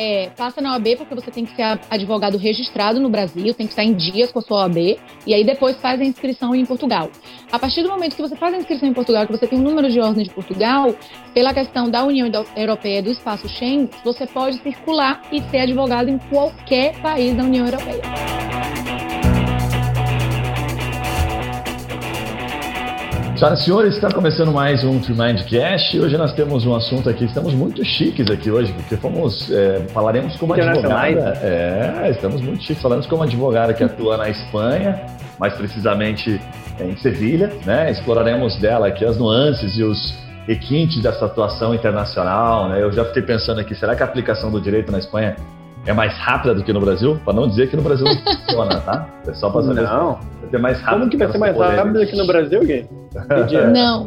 é passa na OAB porque você tem que ser advogado registrado no Brasil, tem que estar em dias com a sua OAB, e aí depois faz a inscrição em Portugal. A partir do momento que você faz a inscrição em Portugal, que você tem um número de ordem de Portugal, pela questão da União Europeia do espaço Schengen, você pode circular e ser advogado em qualquer país da União Europeia. Senhoras e senhores, está começando mais um Tremindcast. Hoje nós temos um assunto aqui, estamos muito chiques aqui hoje, porque fomos, é, falaremos como advogada. É, estamos muito chiques, falamos como advogada que atua na Espanha, mais precisamente em Sevilha, né? Exploraremos dela aqui as nuances e os requintes dessa atuação internacional, né? Eu já fiquei pensando aqui, será que a aplicação do direito na Espanha é mais rápida do que no Brasil? Para não dizer que no Brasil não funciona, tá? É só para saber. Não. Vai ser mais rápido. Como que vai ser mais rápido do que no Brasil, Gui? Não,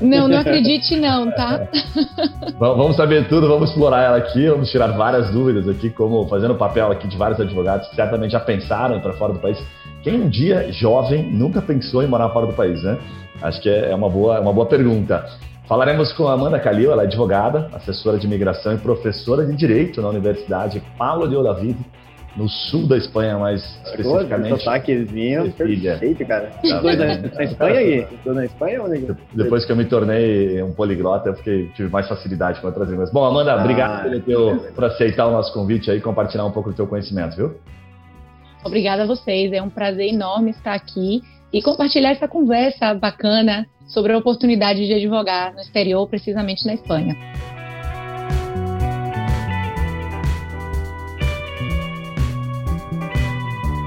não, não acredite não, tá? vamos saber tudo, vamos explorar ela aqui, vamos tirar várias dúvidas aqui, como fazendo o papel aqui de vários advogados que certamente já pensaram em para fora do país. Quem um dia jovem nunca pensou em morar fora do país, né? Acho que é uma boa, uma boa pergunta. Falaremos com a Amanda Calil, ela é advogada, assessora de imigração e professora de direito na Universidade Paulo de Olavide, no sul da Espanha, mais especificamente. O sotaquezinho perfeito, cara. Tá dois na, na Espanha, Gui? na Espanha ou na... Depois que eu me tornei um poliglota, eu fiquei, tive mais facilidade para trazer. Mas, bom, Amanda, ah, obrigado por, por aceitar o nosso convite aí e compartilhar um pouco do teu conhecimento, viu? Obrigada a vocês, é um prazer enorme estar aqui e compartilhar essa conversa bacana sobre a oportunidade de advogar no exterior, precisamente na Espanha.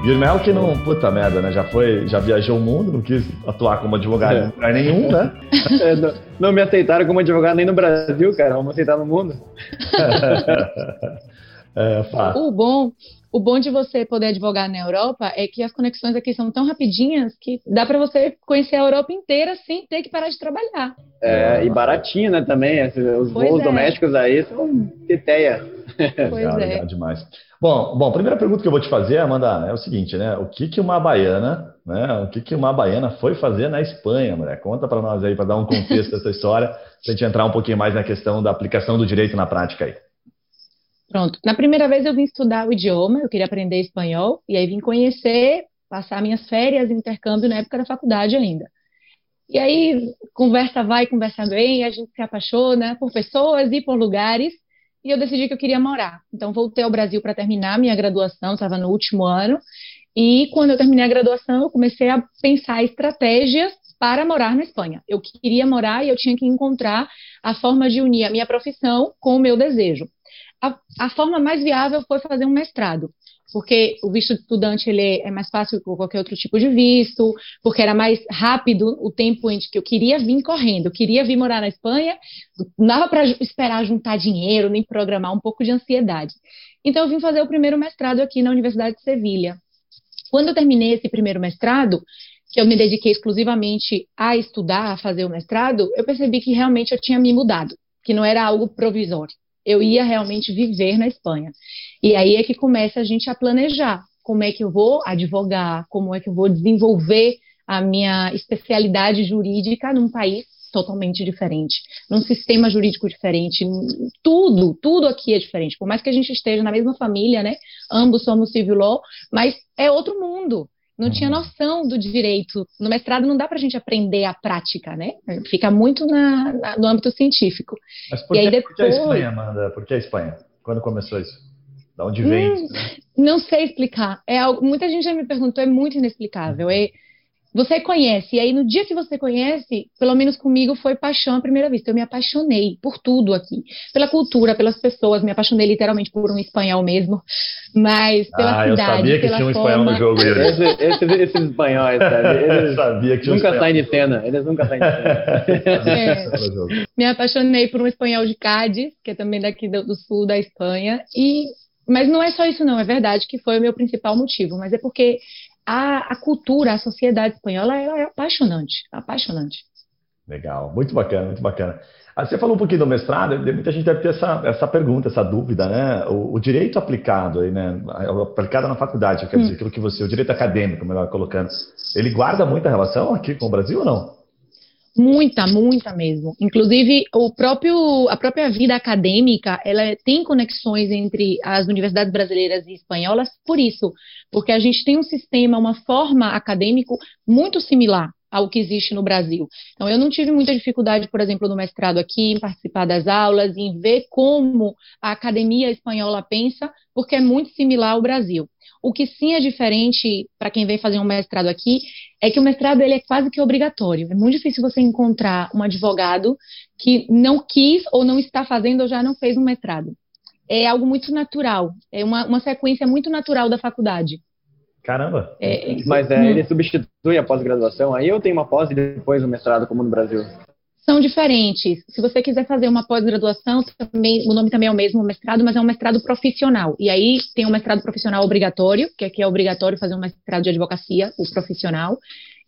Guilherme que não, puta merda, né? Já foi, já viajou o mundo, não quis atuar como advogado em lugar nenhum, né? É, não, não, me aceitaram como advogado nem no Brasil, cara. Vamos aceitar no mundo. é, o bom o bom de você poder advogar na Europa é que as conexões aqui são tão rapidinhas que dá para você conhecer a Europa inteira sem ter que parar de trabalhar. É, e baratinho, né, também. Os pois voos é. domésticos aí são teteia. Pois legal, é. Demais. Bom, bom, a primeira pergunta que eu vou te fazer, Amanda, é o seguinte, né? O que que uma baiana, né? O que que uma baiana foi fazer na Espanha, mulher? Conta para nós aí, para dar um contexto dessa história, para a gente entrar um pouquinho mais na questão da aplicação do direito na prática aí. Pronto. Na primeira vez eu vim estudar o idioma, eu queria aprender espanhol, e aí vim conhecer, passar minhas férias intercâmbio na época da faculdade ainda. E aí, conversa vai, conversa vem, a gente se apaixona por pessoas e por lugares, e eu decidi que eu queria morar. Então, voltei ao Brasil para terminar minha graduação, estava no último ano, e quando eu terminei a graduação, eu comecei a pensar estratégias para morar na Espanha. Eu queria morar e eu tinha que encontrar a forma de unir a minha profissão com o meu desejo a, a, forma mais viável foi fazer um mestrado, porque o visto de estudante ele é mais fácil que qualquer outro tipo de visto, porque era mais rápido o tempo em que eu queria vir correndo, eu queria vir morar na Espanha, não dava para esperar juntar dinheiro, nem programar um pouco de ansiedade. Então eu vim fazer o primeiro mestrado aqui na Universidade de Sevilha. Quando eu terminei esse primeiro mestrado, que eu me dediquei exclusivamente a estudar, a fazer o mestrado, eu percebi que realmente eu tinha me mudado, que não era algo provisório eu ia realmente viver na Espanha. E aí é que começa a gente a planejar como é que eu vou advogar, como é que eu vou desenvolver a minha especialidade jurídica num país totalmente diferente, num sistema jurídico diferente, tudo, tudo aqui é diferente. Por mais que a gente esteja na mesma família, né? Ambos somos civil law, mas é outro mundo não tinha uhum. noção do direito. No mestrado não dá para a gente aprender a prática, né? Fica muito na, na, no âmbito científico. Mas por, que, aí, depois... por que a Espanha, Amanda? Por que a Espanha? Quando começou isso? Da onde vem? Hum, né? Não sei explicar. É algo, muita gente já me perguntou, é muito inexplicável. Uhum. É, você conhece, e aí no dia que você conhece, pelo menos comigo foi paixão à primeira vista. Eu me apaixonei por tudo aqui, pela cultura, pelas pessoas, me apaixonei literalmente por um espanhol mesmo, mas pela ah, cidade, eu sabia que tinha um espanhol no jogo. Esse, esse, esses espanhóis, sabe? Eles sabia que nunca saem de cena, eles nunca saem de cena. É, me apaixonei por um espanhol de Cádiz, que é também daqui do, do sul da Espanha, e mas não é só isso, não. É verdade que foi o meu principal motivo, mas é porque a, a cultura, a sociedade espanhola é apaixonante, apaixonante. Legal, muito bacana, muito bacana. Ah, você falou um pouquinho do mestrado, muita gente deve ter essa, essa pergunta, essa dúvida, né? O, o direito aplicado aí, né? Aplicado na faculdade, quer dizer, hum. aquilo que você, o direito acadêmico, melhor colocando, ele guarda muita relação aqui com o Brasil ou não? Muita, muita mesmo. Inclusive, o próprio, a própria vida acadêmica, ela tem conexões entre as universidades brasileiras e espanholas por isso, porque a gente tem um sistema, uma forma acadêmico muito similar ao que existe no Brasil. Então, eu não tive muita dificuldade, por exemplo, no mestrado aqui, em participar das aulas, em ver como a academia espanhola pensa, porque é muito similar ao Brasil. O que sim é diferente para quem vem fazer um mestrado aqui é que o mestrado ele é quase que obrigatório. É muito difícil você encontrar um advogado que não quis ou não está fazendo ou já não fez um mestrado. É algo muito natural, é uma, uma sequência muito natural da faculdade. Caramba! É, Mas é, ele substitui a pós-graduação aí ou tem uma pós e depois o mestrado como no Brasil? São diferentes. Se você quiser fazer uma pós-graduação, o nome também é o mesmo, mestrado, mas é um mestrado profissional. E aí tem um mestrado profissional obrigatório, que aqui é obrigatório fazer um mestrado de advocacia, o profissional.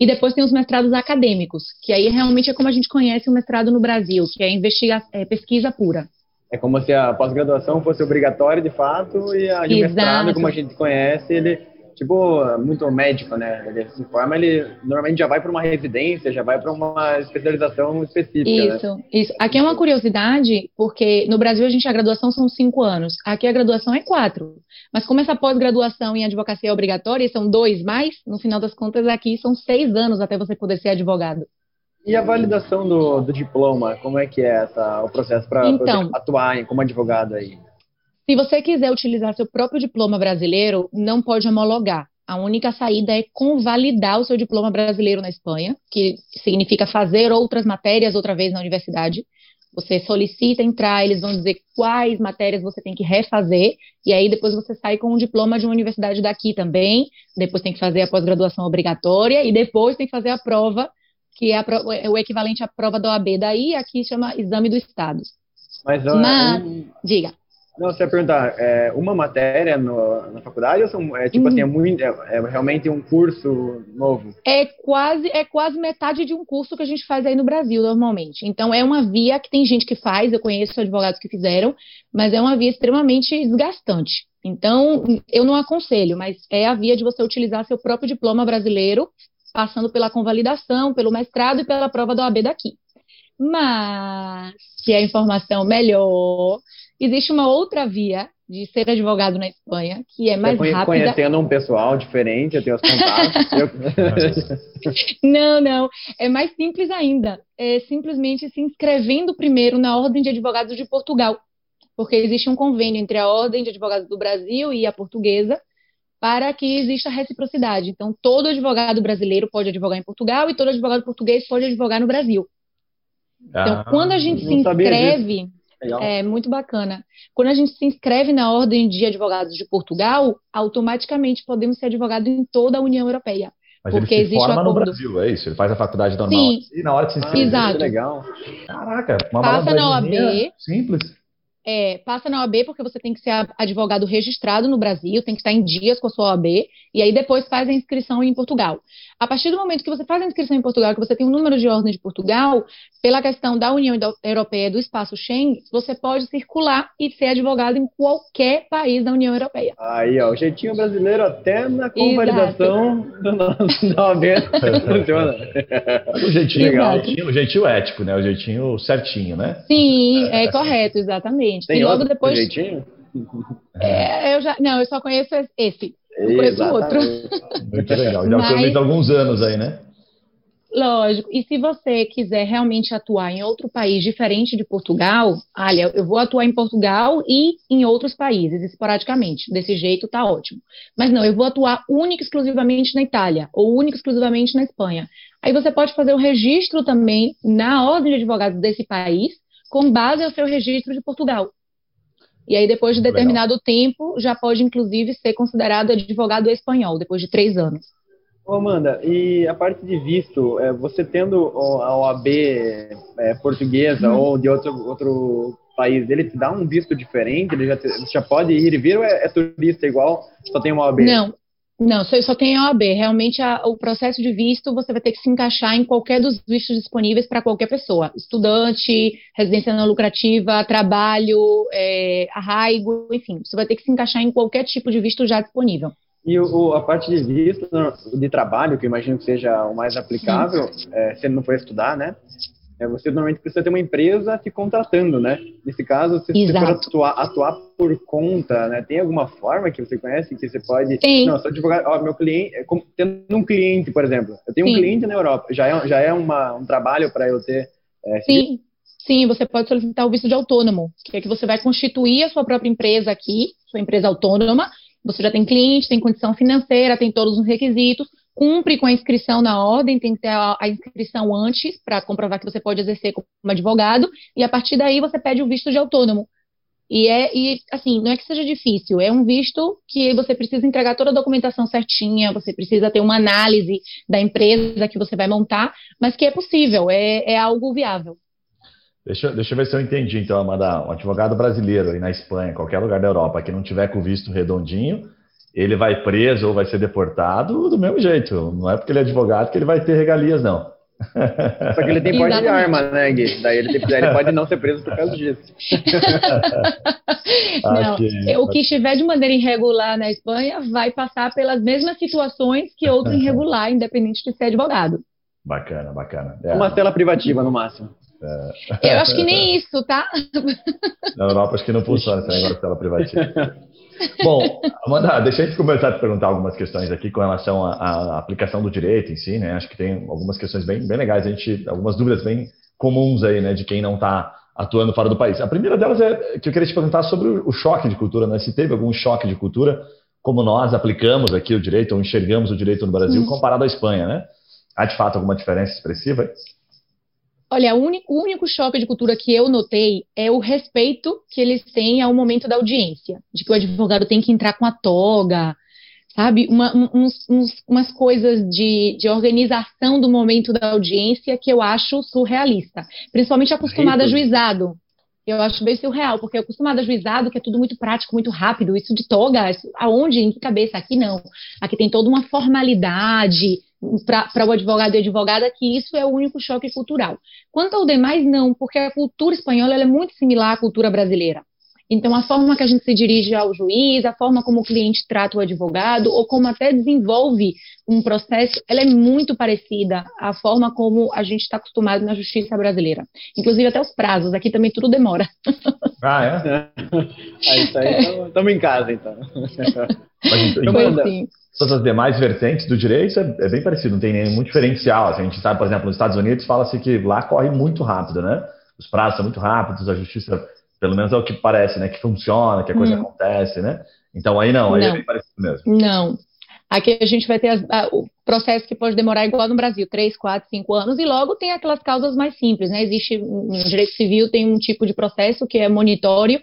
E depois tem os mestrados acadêmicos, que aí realmente é como a gente conhece o mestrado no Brasil, que é, investiga é pesquisa pura. É como se a pós-graduação fosse obrigatória de fato e a de mestrado, como a gente conhece, ele tipo, muito médico, né? Ele se forma, ele normalmente já vai para uma residência, já vai para uma especialização específica. Né? Isso, né? isso. Aqui é uma curiosidade, porque no Brasil a gente a graduação são cinco anos, aqui a graduação é quatro. Mas como essa pós-graduação em advocacia é obrigatória, são dois mais, no final das contas aqui são seis anos até você poder ser advogado. E a validação do, do diploma, como é que é essa, o processo para então, atuar como advogado aí? Se você quiser utilizar seu próprio diploma brasileiro, não pode homologar. A única saída é convalidar o seu diploma brasileiro na Espanha, que significa fazer outras matérias outra vez na universidade. Você solicita entrar, eles vão dizer quais matérias você tem que refazer, e aí depois você sai com um diploma de uma universidade daqui também. Depois tem que fazer a pós-graduação obrigatória, e depois tem que fazer a prova, que é, é o equivalente à prova da OAB daí, aqui chama Exame do Estado. Mas, Mas um... diga. Não, você ia perguntar, é, uma matéria no, na faculdade ou são, é tipo hum. assim, é, muito, é, é, realmente um curso novo? É quase, é quase metade de um curso que a gente faz aí no Brasil, normalmente. Então, é uma via que tem gente que faz, eu conheço advogados que fizeram, mas é uma via extremamente desgastante. Então, eu não aconselho, mas é a via de você utilizar seu próprio diploma brasileiro, passando pela convalidação, pelo mestrado e pela prova da OAB daqui. Mas, que é a informação melhor, existe uma outra via de ser advogado na Espanha, que é mais rápida. Conhecendo um pessoal diferente, eu tenho os contatos. não, não. É mais simples ainda. É simplesmente se inscrevendo primeiro na Ordem de Advogados de Portugal. Porque existe um convênio entre a Ordem de Advogados do Brasil e a portuguesa para que exista reciprocidade. Então, todo advogado brasileiro pode advogar em Portugal e todo advogado português pode advogar no Brasil. Então, ah, quando a gente se inscreve Legal. É muito bacana. Quando a gente se inscreve na Ordem de Advogados de Portugal, automaticamente podemos ser advogados em toda a União Europeia. Mas porque ele se existe forma no Brasil, é isso? Ele faz a faculdade normal Sim. e na hora que se inscreve. Exato. legal. Caraca, uma Passa na OAB. Simples. É, passa na OAB porque você tem que ser advogado registrado no Brasil, tem que estar em dias com a sua OAB, e aí depois faz a inscrição em Portugal. A partir do momento que você faz a inscrição em Portugal, que você tem um número de ordem de Portugal, pela questão da União Europeia do espaço Schengen, você pode circular e ser advogado em qualquer país da União Europeia. Aí, ó, o jeitinho brasileiro até na convalidação da OAB funciona. o jeitinho legal, o jeitinho ético, né? O jeitinho certinho, né? Sim, é correto, exatamente. Tem e logo depois. Jeitinho? É, eu já, não, eu só conheço esse. Não conheço outro. Muito legal. Já Mas... alguns anos aí, né? Lógico. E se você quiser realmente atuar em outro país diferente de Portugal, olha, eu vou atuar em Portugal e em outros países, esporadicamente. Desse jeito tá ótimo. Mas não, eu vou atuar única e exclusivamente na Itália ou única e exclusivamente na Espanha. Aí você pode fazer o registro também na ordem de advogados desse país, com base ao seu registro de Portugal. E aí, depois de determinado Legal. tempo, já pode, inclusive, ser considerado advogado espanhol, depois de três anos. Ô Amanda, e a parte de visto, é, você tendo a OAB é, portuguesa hum. ou de outro, outro país, ele te dá um visto diferente? Ele já, te, já pode ir e vir ou é, é turista igual, só tem uma OAB? Não, não, só, tem a OAB. Realmente, a, o processo de visto você vai ter que se encaixar em qualquer dos vistos disponíveis para qualquer pessoa. Estudante, residência não lucrativa, trabalho, é, arraigo, enfim. Você vai ter que se encaixar em qualquer tipo de visto já disponível. E o, a parte de visto de trabalho, que eu imagino que seja o mais aplicável, é, se ele não for estudar, né? É, você normalmente precisa ter uma empresa te contratando, né? Nesse caso, se você for atuar, atuar, por conta, né? Tem alguma forma que você conhece que você pode... Sim. Não, sou advogado, ó, meu cliente... É tendo um cliente, por exemplo. Eu tenho um Sim. cliente na Europa. Já é, já é uma, um trabalho para eu ter... É, Sim. Sim, você pode solicitar o visto de autônomo, que é que você vai constituir a sua própria empresa aqui, sua empresa autônoma, você já tem cliente, tem condição financeira, tem todos os requisitos, cumpre com a inscrição na ordem, tem que ter a, inscrição antes para comprovar que você pode exercer como advogado, e a partir daí você pede o visto de autônomo. E é, e assim, não é que seja difícil, é um visto que você precisa entregar toda a documentação certinha, você precisa ter uma análise da empresa que você vai montar, mas que é possível, é, é algo viável. Deixa, deixa eu ver se eu entendi, então, Amanda. Um advogado brasileiro aí na Espanha, qualquer lugar da Europa, que não tiver com o visto redondinho, ele vai preso ou vai ser deportado do mesmo jeito. Não é porque ele é advogado que ele vai ter regalias, não. Só que ele tem porte de arma, né, Gui? Daí ele, daí ele, pode não ser preso por causa disso. não, que... o que estiver de maneira irregular na Espanha vai passar pelas mesmas situações que outro irregular, independente de ser advogado. Bacana, bacana. É, Uma tela privativa, no máximo. É. Eu acho que nem isso, tá? Na Europa acho que não funciona esse negócio de tela privativa. Bom, Amanda, deixa a gente começar a te perguntar algumas questões aqui com relação à, à, aplicação do direito em si, né? Acho que tem algumas questões bem, bem legais, a gente, algumas dúvidas bem comuns aí, né, de quem não está atuando fora do país. A primeira delas é que eu queria te perguntar sobre o choque de cultura, né? Se teve algum choque de cultura, como nós aplicamos aqui o direito ou enxergamos o direito no Brasil comparado à Espanha, né? Há de fato alguma diferença expressiva? Olha, o único, o único choque de cultura que eu notei é o respeito que eles têm ao momento da audiência, de que o advogado tem que entrar com a toga, sabe? Uma, uns, uns, umas coisas de, de, organização do momento da audiência que eu acho surrealista, principalmente acostumada a juizado. Eu acho bem surreal, porque acostumada a juizado, que é tudo muito prático, muito rápido, isso de toga, isso, aonde, em que cabeça? Aqui não. Aqui tem toda uma formalidade, para o advogado e advogada que isso é o único choque cultural. Quanto ao demais, não, porque a cultura espanhola é muito similar à cultura brasileira. Então, a forma que a gente se dirige ao juiz, a forma como o cliente trata o advogado, ou como até desenvolve um processo, ela é muito parecida à forma como a gente está acostumado na justiça brasileira. Inclusive até os prazos, aqui também tudo demora. Ah, é? Aí estamos em casa, então. Mas, então, assim todas as demais vertentes do direito é, é bem parecido, não tem nenhum diferencial. Assim, a gente sabe, por exemplo, nos Estados Unidos fala-se que lá corre muito rápido, né? Os prazos são muito rápidos, a justiça, pelo menos é o que parece, né? Que funciona, que a coisa hum. acontece, né? Então aí não, aí é não. é bem parecido mesmo. Não. Aqui a gente vai ter as, a, o processo que pode demorar igual no Brasil, três, quatro, cinco anos, e logo tem aquelas causas mais simples, né? Existe, no direito civil tem um tipo de processo que é monitório,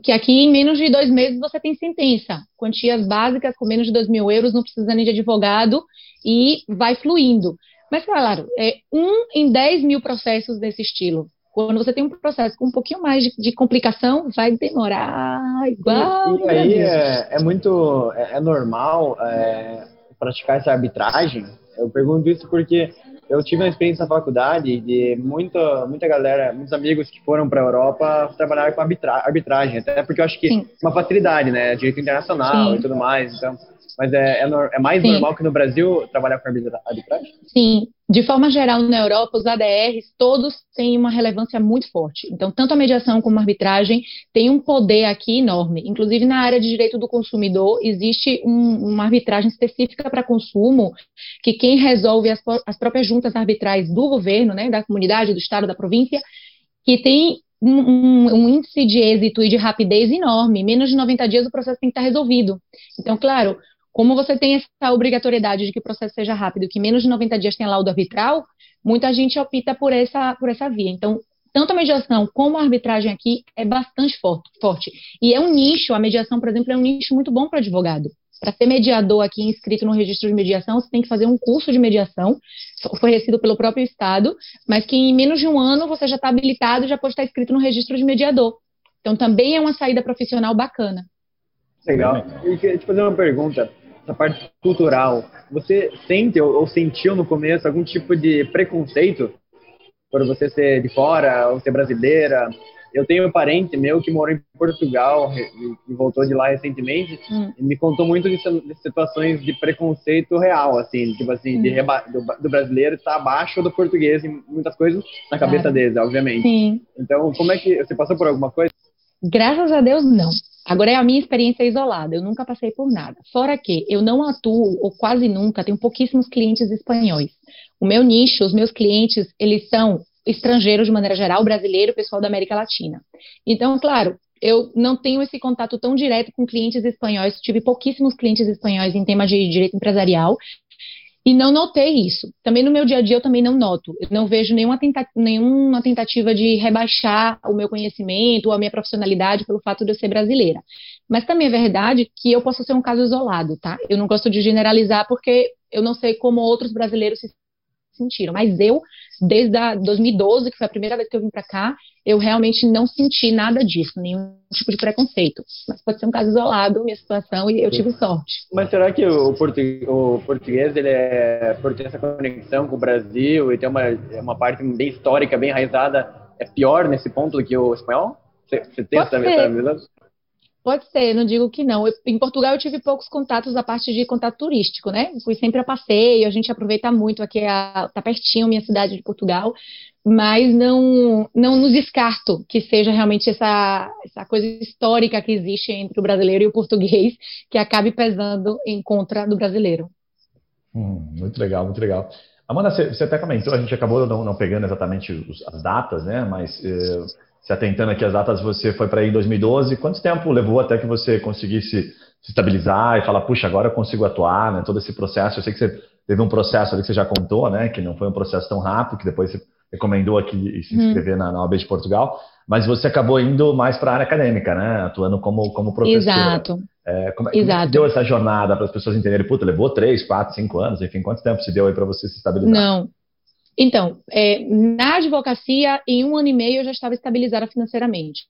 que aqui em menos de dois meses você tem sentença, quantias básicas com menos de dois mil euros, não precisa nem de advogado e vai fluindo. Mas, claro, é um em dez mil processos desse estilo. Quando você tem um processo com um pouquinho mais de, de complicação, vai demorar igual. E, e aí é, é, muito é, é normal é, praticar essa arbitragem. Eu pergunto isso porque eu tive uma experiência na faculdade de muita, muita galera, muitos amigos que foram para a Europa trabalhar com arbitra arbitragem, até porque eu acho que Sim. é uma facilidade, né? Direito internacional Sim. e tudo mais. Então, mas é, é, é mais Sim. normal que no Brasil trabalhar com arbitragem? Sim. De forma geral, na Europa, os ADRs todos têm uma relevância muito forte. Então, tanto a mediação como a arbitragem têm um poder aqui enorme. Inclusive, na área de direito do consumidor, existe um, uma arbitragem específica para consumo, que quem resolve as, as próprias juntas arbitrais do governo, né, da comunidade, do estado, da província, que tem um, um, um, índice de êxito e de rapidez enorme. Menos de 90 dias o processo tem que estar resolvido. Então, claro, como você tem essa obrigatoriedade de que o processo seja rápido, que menos de 90 dias tenha laudo arbitral, muita gente opta por essa, por essa via. Então, tanto a mediação como a arbitragem aqui é bastante forte. E é um nicho, a mediação, por exemplo, é um nicho muito bom para advogado. Para ser mediador aqui inscrito no registro de mediação, você tem que fazer um curso de mediação, oferecido pelo próprio Estado, mas que em menos de um ano você já está habilitado e já pode estar inscrito no registro de mediador. Então, também é uma saída profissional bacana. Legal. E queria te fazer uma pergunta essa parte cultural, você sente ou, ou, sentiu no começo algum tipo de preconceito por você ser de fora ou ser brasileira? eu tenho um parente meu que mora em Portugal e voltou de lá recentemente hum. e me contou muito de, de, situações de preconceito real, assim, tipo assim, hum. de do, do, brasileiro estar abaixo do português em muitas coisas na cabeça claro. deles, obviamente. Sim. Então, como é que você passou por alguma coisa? Graças a Deus, não. Agora é a minha experiência isolada, eu nunca passei por nada. Fora que eu não atuo, ou quase nunca, tenho pouquíssimos clientes espanhóis. O meu nicho, os meus clientes, eles são estrangeiros de maneira geral, brasileiro, pessoal da América Latina. Então, claro, eu não tenho esse contato tão direto com clientes espanhóis, tive pouquíssimos clientes espanhóis em tema de direito empresarial, e não notei isso. Também no meu dia a dia eu também não noto. Eu não vejo nenhuma, tenta nenhuma tentativa de rebaixar o meu conhecimento ou a minha profissionalidade pelo fato de eu ser brasileira. Mas também é verdade que eu posso ser um caso isolado, tá? Eu não gosto de generalizar porque eu não sei como outros brasileiros se sentiram. Mas eu, desde a 2012, que foi a primeira vez que eu vim para cá, eu realmente não senti nada disso, nenhum tipo de preconceito. Mas pode ser um caso isolado, minha situação, e eu tive sorte. Mas será que o, português, o português ele é, por ter essa conexão com o Brasil e ter uma, uma parte bem histórica, bem enraizada, é pior nesse ponto do que o espanhol? Você, você tem essa, essa visão? Pode ser, não digo que não. Eu, em Portugal eu tive poucos contatos da parte de contato turístico, né? Fui sempre a passeio, a gente aproveita muito aqui, a, tá pertinho minha cidade de Portugal, mas não, não nos descarto que seja realmente essa, essa coisa histórica que existe entre o brasileiro e o português que acabe pesando em contra do brasileiro. Hum, muito legal, muito legal. Amanda, você, você até comentou, a gente acabou não, não pegando exatamente os, as datas, né? Mas eh, se atentando aqui às datas, você foi para aí em 2012. Quanto tempo levou até que você conseguisse se estabilizar e falar, puxa, agora eu consigo atuar, né? Todo esse processo. Eu sei que você teve um processo ali que você já contou, né? Que não foi um processo tão rápido, que depois você recomendou aqui se hum. inscrever hum. na, na OAB de Portugal. Mas você acabou indo mais para a área acadêmica, né? Atuando como, como professora. Exato. É, como, Exato. Como deu essa jornada para as pessoas entenderem? Puta, levou três, quatro, cinco anos, enfim, quanto tempo se deu aí para você se estabilizar? Não, então, é, na advocacia, em um ano e meio eu já estava estabilizada financeiramente.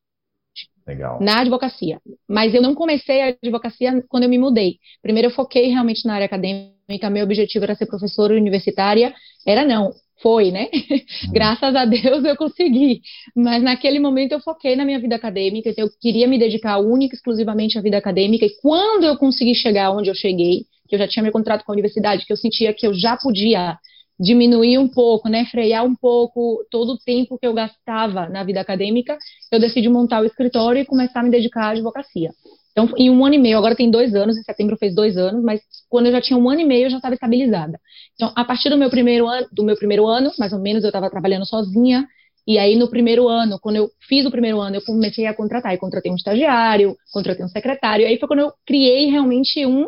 Legal. Na advocacia. Mas eu não comecei a advocacia quando eu me mudei. Primeiro eu foquei realmente na área acadêmica, meu objetivo era ser professora universitária. Era não, foi, né? Uhum. Graças a Deus eu consegui. Mas naquele momento eu foquei na minha vida acadêmica, então eu queria me dedicar única e exclusivamente à vida acadêmica. E quando eu consegui chegar onde eu cheguei, que eu já tinha meu contrato com a universidade, que eu sentia que eu já podia diminuir um pouco, né, frear um pouco todo o tempo que eu gastava na vida acadêmica, eu decidi montar o escritório e começar a me dedicar à advocacia. Então, em um ano e meio, agora tem dois anos, em setembro fez dois anos, mas quando eu já tinha um ano e meio, eu já estava estabilizada. Então, a partir do meu primeiro ano, do meu primeiro ano, mais ou menos, eu estava trabalhando sozinha, e aí no primeiro ano, quando eu fiz o primeiro ano, eu comecei a contratar, e contratei um estagiário, contratei um secretário, e aí foi quando eu criei realmente um,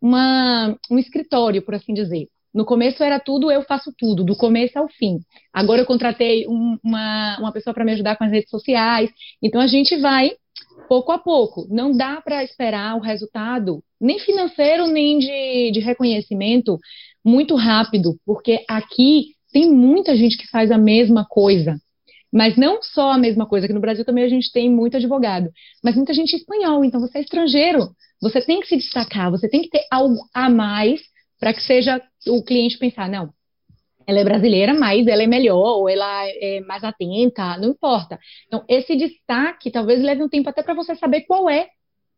uma, um escritório, por assim dizer. No começo era tudo, eu faço tudo, do começo ao fim. Agora eu contratei um, uma, uma pessoa para me ajudar com as redes sociais. Então a gente vai pouco a pouco. Não dá para esperar o resultado, nem financeiro, nem de, de reconhecimento, muito rápido, porque aqui tem muita gente que faz a mesma coisa. Mas não só a mesma coisa, que no Brasil também a gente tem muito advogado, mas muita gente espanhol, então você é estrangeiro, você tem que se destacar, você tem que ter algo a mais para que seja o cliente pensar, não, ela é brasileira, mas ela é melhor, ou ela é mais atenta, não importa. Então, esse destaque talvez leve um tempo até para você saber qual é,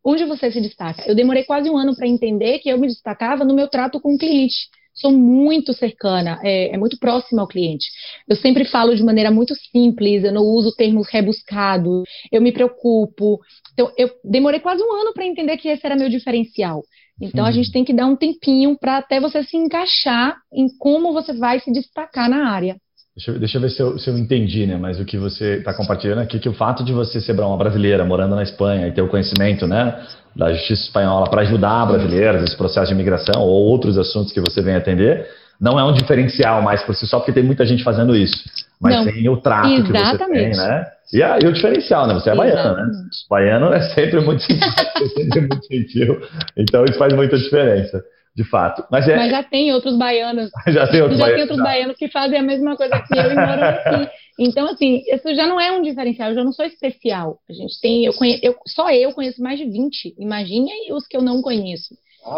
onde você se destaca. Eu demorei quase um ano para entender que eu me destacava no meu trato com o cliente. Sou muito cercana, é, é muito próxima ao cliente. Eu sempre falo de maneira muito simples, eu não uso termos rebuscados, eu me preocupo. Então, eu demorei quase um ano para entender que esse era meu diferencial. Então a gente tem que dar um tempinho para até você se encaixar em como você vai se destacar na área. Deixa eu, deixa eu ver se eu, se eu, entendi, né? Mas o que você está compartilhando aqui, que o fato de você ser uma brasileira morando na Espanha e ter o conhecimento, né, da justiça espanhola para ajudar brasileiros nesse processo de imigração ou outros assuntos que você vem atender, não é um diferencial mais por si só, porque tem muita gente fazendo isso. Mas não, sem o trato exatamente. que você tem, né? E, a, e o diferencial, né? Você é baiano, né? Baiano é sempre muito simpático, é sempre muito gentil. Então isso faz muita diferença, de fato. Mas, é... Mas já tem outros baianos. já tem outros já baianos. Tem outros baianos que fazem a mesma coisa que eu e moram aqui. Então, assim, isso já não é um diferencial, eu já não sou especial. A gente tem, eu conheço, eu, só eu conheço mais de 20, imagine os que eu não conheço.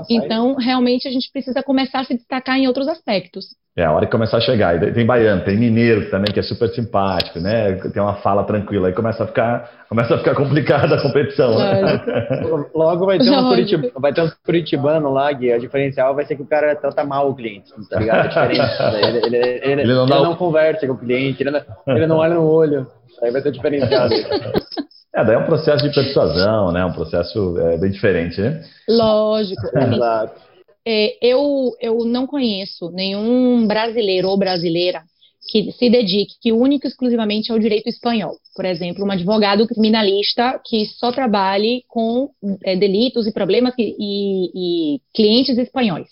Então, realmente, a gente precisa começar a se destacar em outros aspectos. É, a hora que começar a chegar. Tem baiano, tem mineiro também, que é super simpático, né? Tem uma fala tranquila. Aí começa a ficar, começa a ficar complicada a competição. Né? Logo vai ter, um Curitib... vai ter um curitibano lá, Gui. A diferencial vai ser que o cara trata mal o cliente, tá ligado? É ele, ele, ele, ele, não, ele não, conversa com o cliente, ele não, ele não olha no olho. Aí vai ser diferenciado. É, daí é um processo de persuasão, né? Um processo é, bem diferente, né? Lógico. Exato. É, eu, eu não conheço nenhum brasileiro ou brasileira que se dedique único e exclusivamente ao direito espanhol. Por exemplo, um advogado criminalista que só trabalhe com é, delitos e problemas e, e, e clientes espanhóis.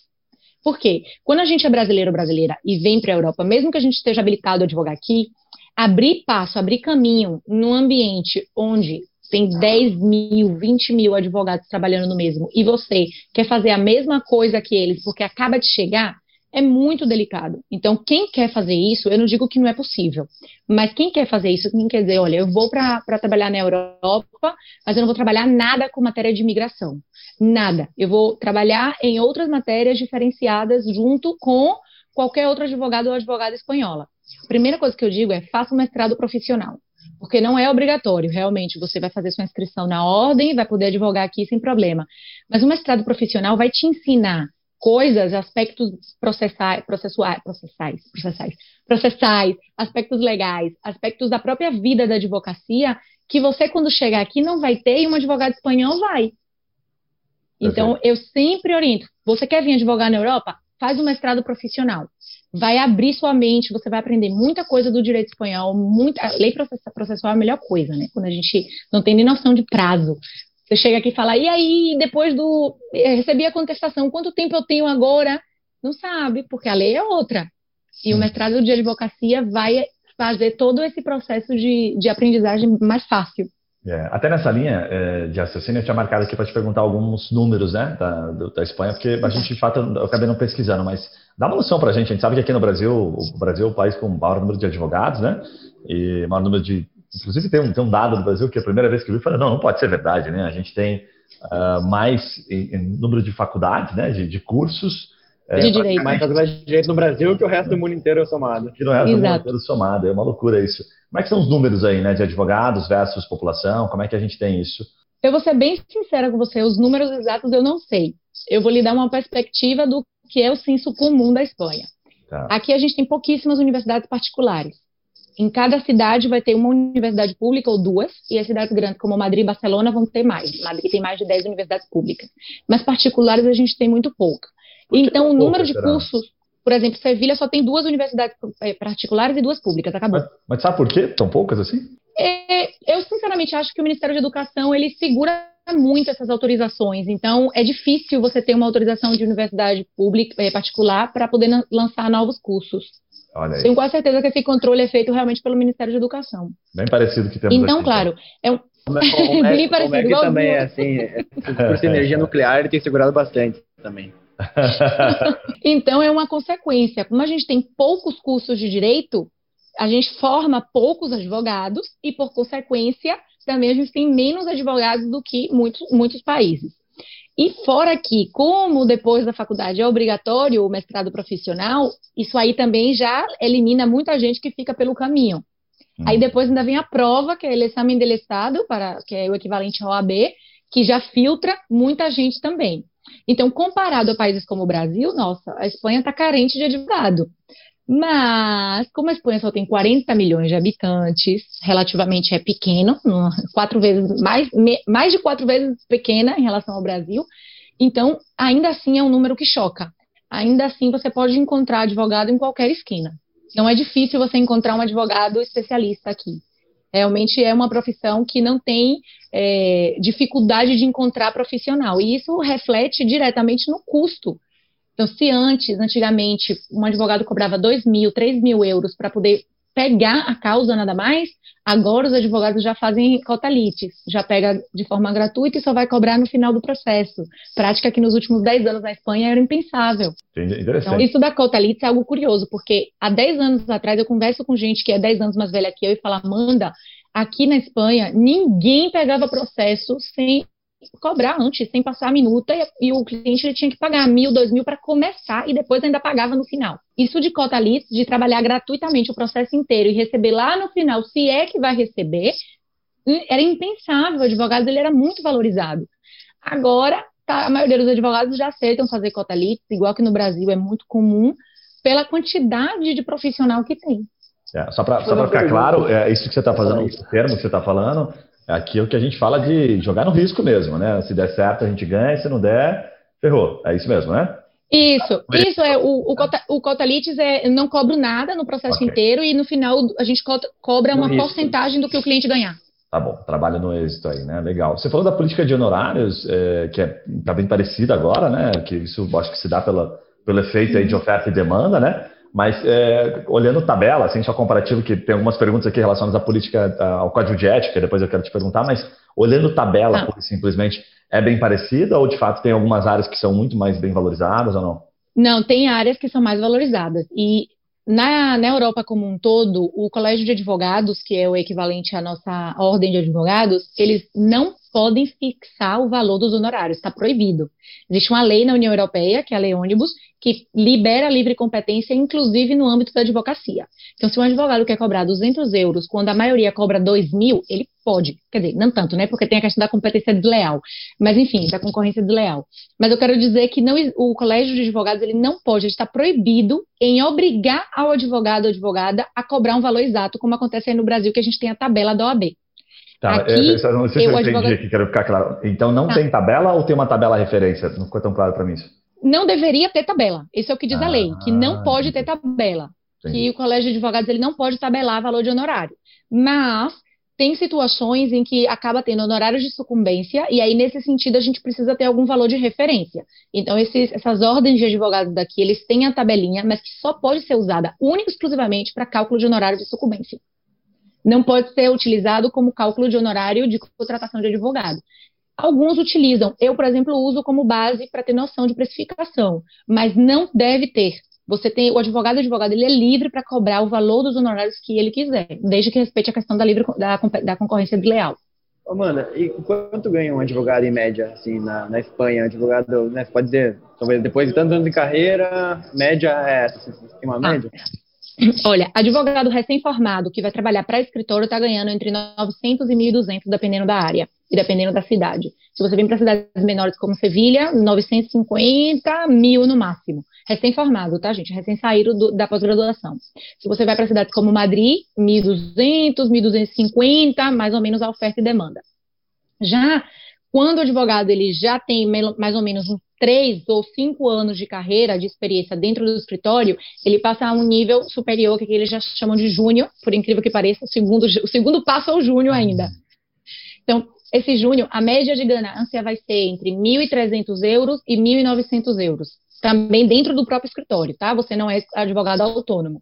Por quê? Quando a gente é brasileiro ou brasileira e vem para a Europa, mesmo que a gente esteja habilitado a advogar aqui, abrir passo, abrir caminho num ambiente onde tem 10 mil, 20 mil advogados trabalhando no mesmo e você quer fazer a mesma coisa que eles porque acaba de chegar, é muito delicado. Então, quem quer fazer isso, eu não digo que não é possível, mas quem quer fazer isso, quem quer dizer, olha, eu vou para trabalhar na Europa, mas eu não vou trabalhar nada com matéria de imigração. Nada. Eu vou trabalhar em outras matérias diferenciadas junto com qualquer outro advogado ou advogada espanhola. A primeira coisa que eu digo é faça um mestrado profissional, porque não é obrigatório, realmente, você vai fazer sua inscrição na ordem, vai poder advogar aqui sem problema. Mas o mestrado profissional vai te ensinar coisas, aspectos processais, processuais, processais, processais, processais, aspectos legais, aspectos da própria vida da advocacia, que você, quando chegar aqui, não vai ter e um advogado espanhol vai. Então, eu sempre oriento. Você quer vir advogar na Europa? Faz um mestrado profissional. Vai abrir sua mente, você vai aprender muita coisa do direito espanhol, muita, a lei processual é a melhor coisa, né? Quando a gente não tem nem noção de prazo. Você chega aqui e fala, e aí, depois do. Eh, recebi a contestação, quanto tempo eu tenho agora? Não sabe, porque a lei é outra. E o mestrado de advocacia vai fazer todo esse processo de, de aprendizagem mais fácil. É, até nessa linha é, de raciocínio, eu tinha marcado aqui para te perguntar alguns números né, da, do, da Espanha, porque a gente, de fato, eu acabei não pesquisando, mas dá uma noção para a gente. A gente sabe que aqui no Brasil, o Brasil é o país com o maior número de advogados, né? E maior número de. Inclusive, tem um, tem um dado do Brasil que a primeira vez que eu vi, eu falei: não, não pode ser verdade, né? A gente tem uh, mais em, em, número de faculdades, né, de, de cursos. É, de direito. Mais faculdades de direito no Brasil que o resto do mundo inteiro é somado. Que o resto Exato. do mundo inteiro somado. É uma loucura isso. Como é que são os números aí, né, de advogados versus população? Como é que a gente tem isso? Eu vou ser bem sincera com você, os números exatos eu não sei. Eu vou lhe dar uma perspectiva do que é o censo comum da Espanha. Tá. Aqui a gente tem pouquíssimas universidades particulares. Em cada cidade vai ter uma universidade pública ou duas, e as cidades grandes como Madrid e Barcelona vão ter mais. Madrid tem mais de 10 universidades públicas. Mas particulares a gente tem muito pouca. Então, o número de cursos por exemplo, Sevilha só tem duas universidades eh, particulares e duas públicas, acabou. Mas, mas sabe por quê? Tão poucas assim? É, eu, sinceramente, acho que o Ministério da Educação, ele segura muito essas autorizações. Então, é difícil você ter uma autorização de universidade pública, é, particular, para poder lançar novos cursos. Olha aí. Tenho quase certeza que esse controle é feito realmente pelo Ministério da Educação. Bem parecido que temos Então, aqui, claro, é um... O Bem parecido, o também é assim, é, por energia nuclear, ele tem segurado bastante também. então é uma consequência. Como a gente tem poucos cursos de direito, a gente forma poucos advogados e, por consequência, também a gente tem menos advogados do que muitos, muitos países. E fora que, como depois da faculdade é obrigatório o mestrado profissional, isso aí também já elimina muita gente que fica pelo caminho. Hum. Aí depois ainda vem a prova, que é o exame del Estado, para, que é o equivalente ao OAB, que já filtra muita gente também. Então, comparado a países como o Brasil, nossa, a Espanha está carente de advogado. Mas, como a Espanha só tem 40 milhões de habitantes, relativamente é pequeno, quatro vezes mais, mais de quatro vezes pequena em relação ao Brasil, então ainda assim é um número que choca. Ainda assim você pode encontrar advogado em qualquer esquina. Não é difícil você encontrar um advogado especialista aqui. Realmente é uma profissão que não tem é, dificuldade de encontrar profissional. E isso reflete diretamente no custo. Então, se antes, antigamente, um advogado cobrava 2 mil, 3 mil euros para poder pegar a causa nada mais, agora os advogados já fazem cotalites, já pega de forma gratuita e só vai cobrar no final do processo. Prática que nos últimos 10 anos na Espanha era impensável. Então, isso da cotalites é algo curioso, porque há 10 anos atrás eu converso com gente que é 10 anos mais velha que eu e fala, Amanda, aqui na Espanha ninguém pegava processo sem cobrar antes, sem passar a minuta, e, e o cliente tinha que pagar mil, dois mil para começar e depois ainda pagava no final. Isso de cota list, de trabalhar gratuitamente o processo inteiro e receber lá no final, se é que vai receber, hum, era impensável. O advogado ele era muito valorizado. Agora, tá, a maioria dos advogados já aceitam fazer cota list, igual que no Brasil é muito comum, pela quantidade de profissional que tem. É, só para ficar claro, é isso que você está fazendo, o termo que você está falando, é aquilo que a gente fala de jogar no risco mesmo, né? Se der certo, a gente ganha, se não der, ferrou. É isso mesmo, né? Isso, isso é o, o, cota, o Cotalites é não cobro nada no processo okay. inteiro e no final a gente cobra uma porcentagem do que o cliente ganhar. Tá bom, trabalha no êxito aí, né? Legal. Você falou da política de honorários, é, que é, tá bem parecida agora, né? Que isso acho que se dá pela, pelo efeito aí de oferta e demanda, né? Mas é, olhando tabela, assim, só comparativo, que tem algumas perguntas aqui relacionadas à política, ao código de ética, depois eu quero te perguntar, mas olhando tabela, ah. simplesmente, é bem parecida ou de fato tem algumas áreas que são muito mais bem valorizadas ou não? Não, tem áreas que são mais valorizadas. E na, na Europa como um todo, o Colégio de Advogados, que é o equivalente à nossa ordem de advogados, eles não podem fixar o valor dos honorários, está proibido. Existe uma lei na União Europeia, que é a Lei Ônibus, que libera a livre competência, inclusive no âmbito da advocacia. Então, se um advogado quer cobrar 200 euros, quando a maioria cobra 2 mil, ele pode. Quer dizer, não tanto, né? Porque tem a questão da competência desleal. Mas, enfim, da concorrência desleal. Mas eu quero dizer que não, o colégio de advogados ele não pode, ele está proibido em obrigar ao advogado ou advogada a cobrar um valor exato, como acontece aí no Brasil, que a gente tem a tabela da OAB. Tá, aqui, eu, eu não sei se eu, eu entendi advogado... aqui, quero ficar claro. Então não tá. tem tabela ou tem uma tabela referência? Não ficou tão claro para mim isso. Não deveria ter tabela. Esse é o que diz ah, a lei, que não pode ter tabela. Entendi. Que o colégio de advogados ele não pode tabelar valor de honorário. Mas tem situações em que acaba tendo honorários de sucumbência, e aí, nesse sentido, a gente precisa ter algum valor de referência. Então, esses, essas ordens de advogados daqui, eles têm a tabelinha, mas que só pode ser usada única e exclusivamente para cálculo de honorário de sucumbência não pode ser utilizado como cálculo de honorário de contratação de advogado. Alguns utilizam. Eu, por exemplo, uso como base para ter noção de precificação, mas não deve ter. Você tem o advogado, o advogado, ele é livre para cobrar o valor dos honorários que ele quiser, desde que respeite a questão da, livre, da, da concorrência desleal. Amanda, e quanto ganha um advogado em média, assim, na, na Espanha? Advogado, né, você pode dizer, talvez depois de tantos anos de carreira, média é essa, você tem uma ah, média? Ah, Olha, advogado recém-formado que vai trabalhar para escritório está ganhando entre 900 e 1.200, dependendo da área e dependendo da cidade. Se você vem para cidades menores como Sevilha, 950 mil no máximo. Recém-formado, tá, gente? Recém-saído da pós-graduação. Se você vai para cidades como Madrid, 1.200, 1.250, mais ou menos a oferta e demanda. Já quando o advogado ele já tem mais ou menos uns três ou cinco anos de carreira, de experiência dentro do escritório, ele passa a um nível superior, que eles já chamam de júnior, por incrível que pareça, o segundo, o segundo passo é o júnior ainda. Então, esse júnior, a média de ganância vai ser entre 1.300 euros e 1.900 euros, também dentro do próprio escritório, tá? Você não é advogado autônomo.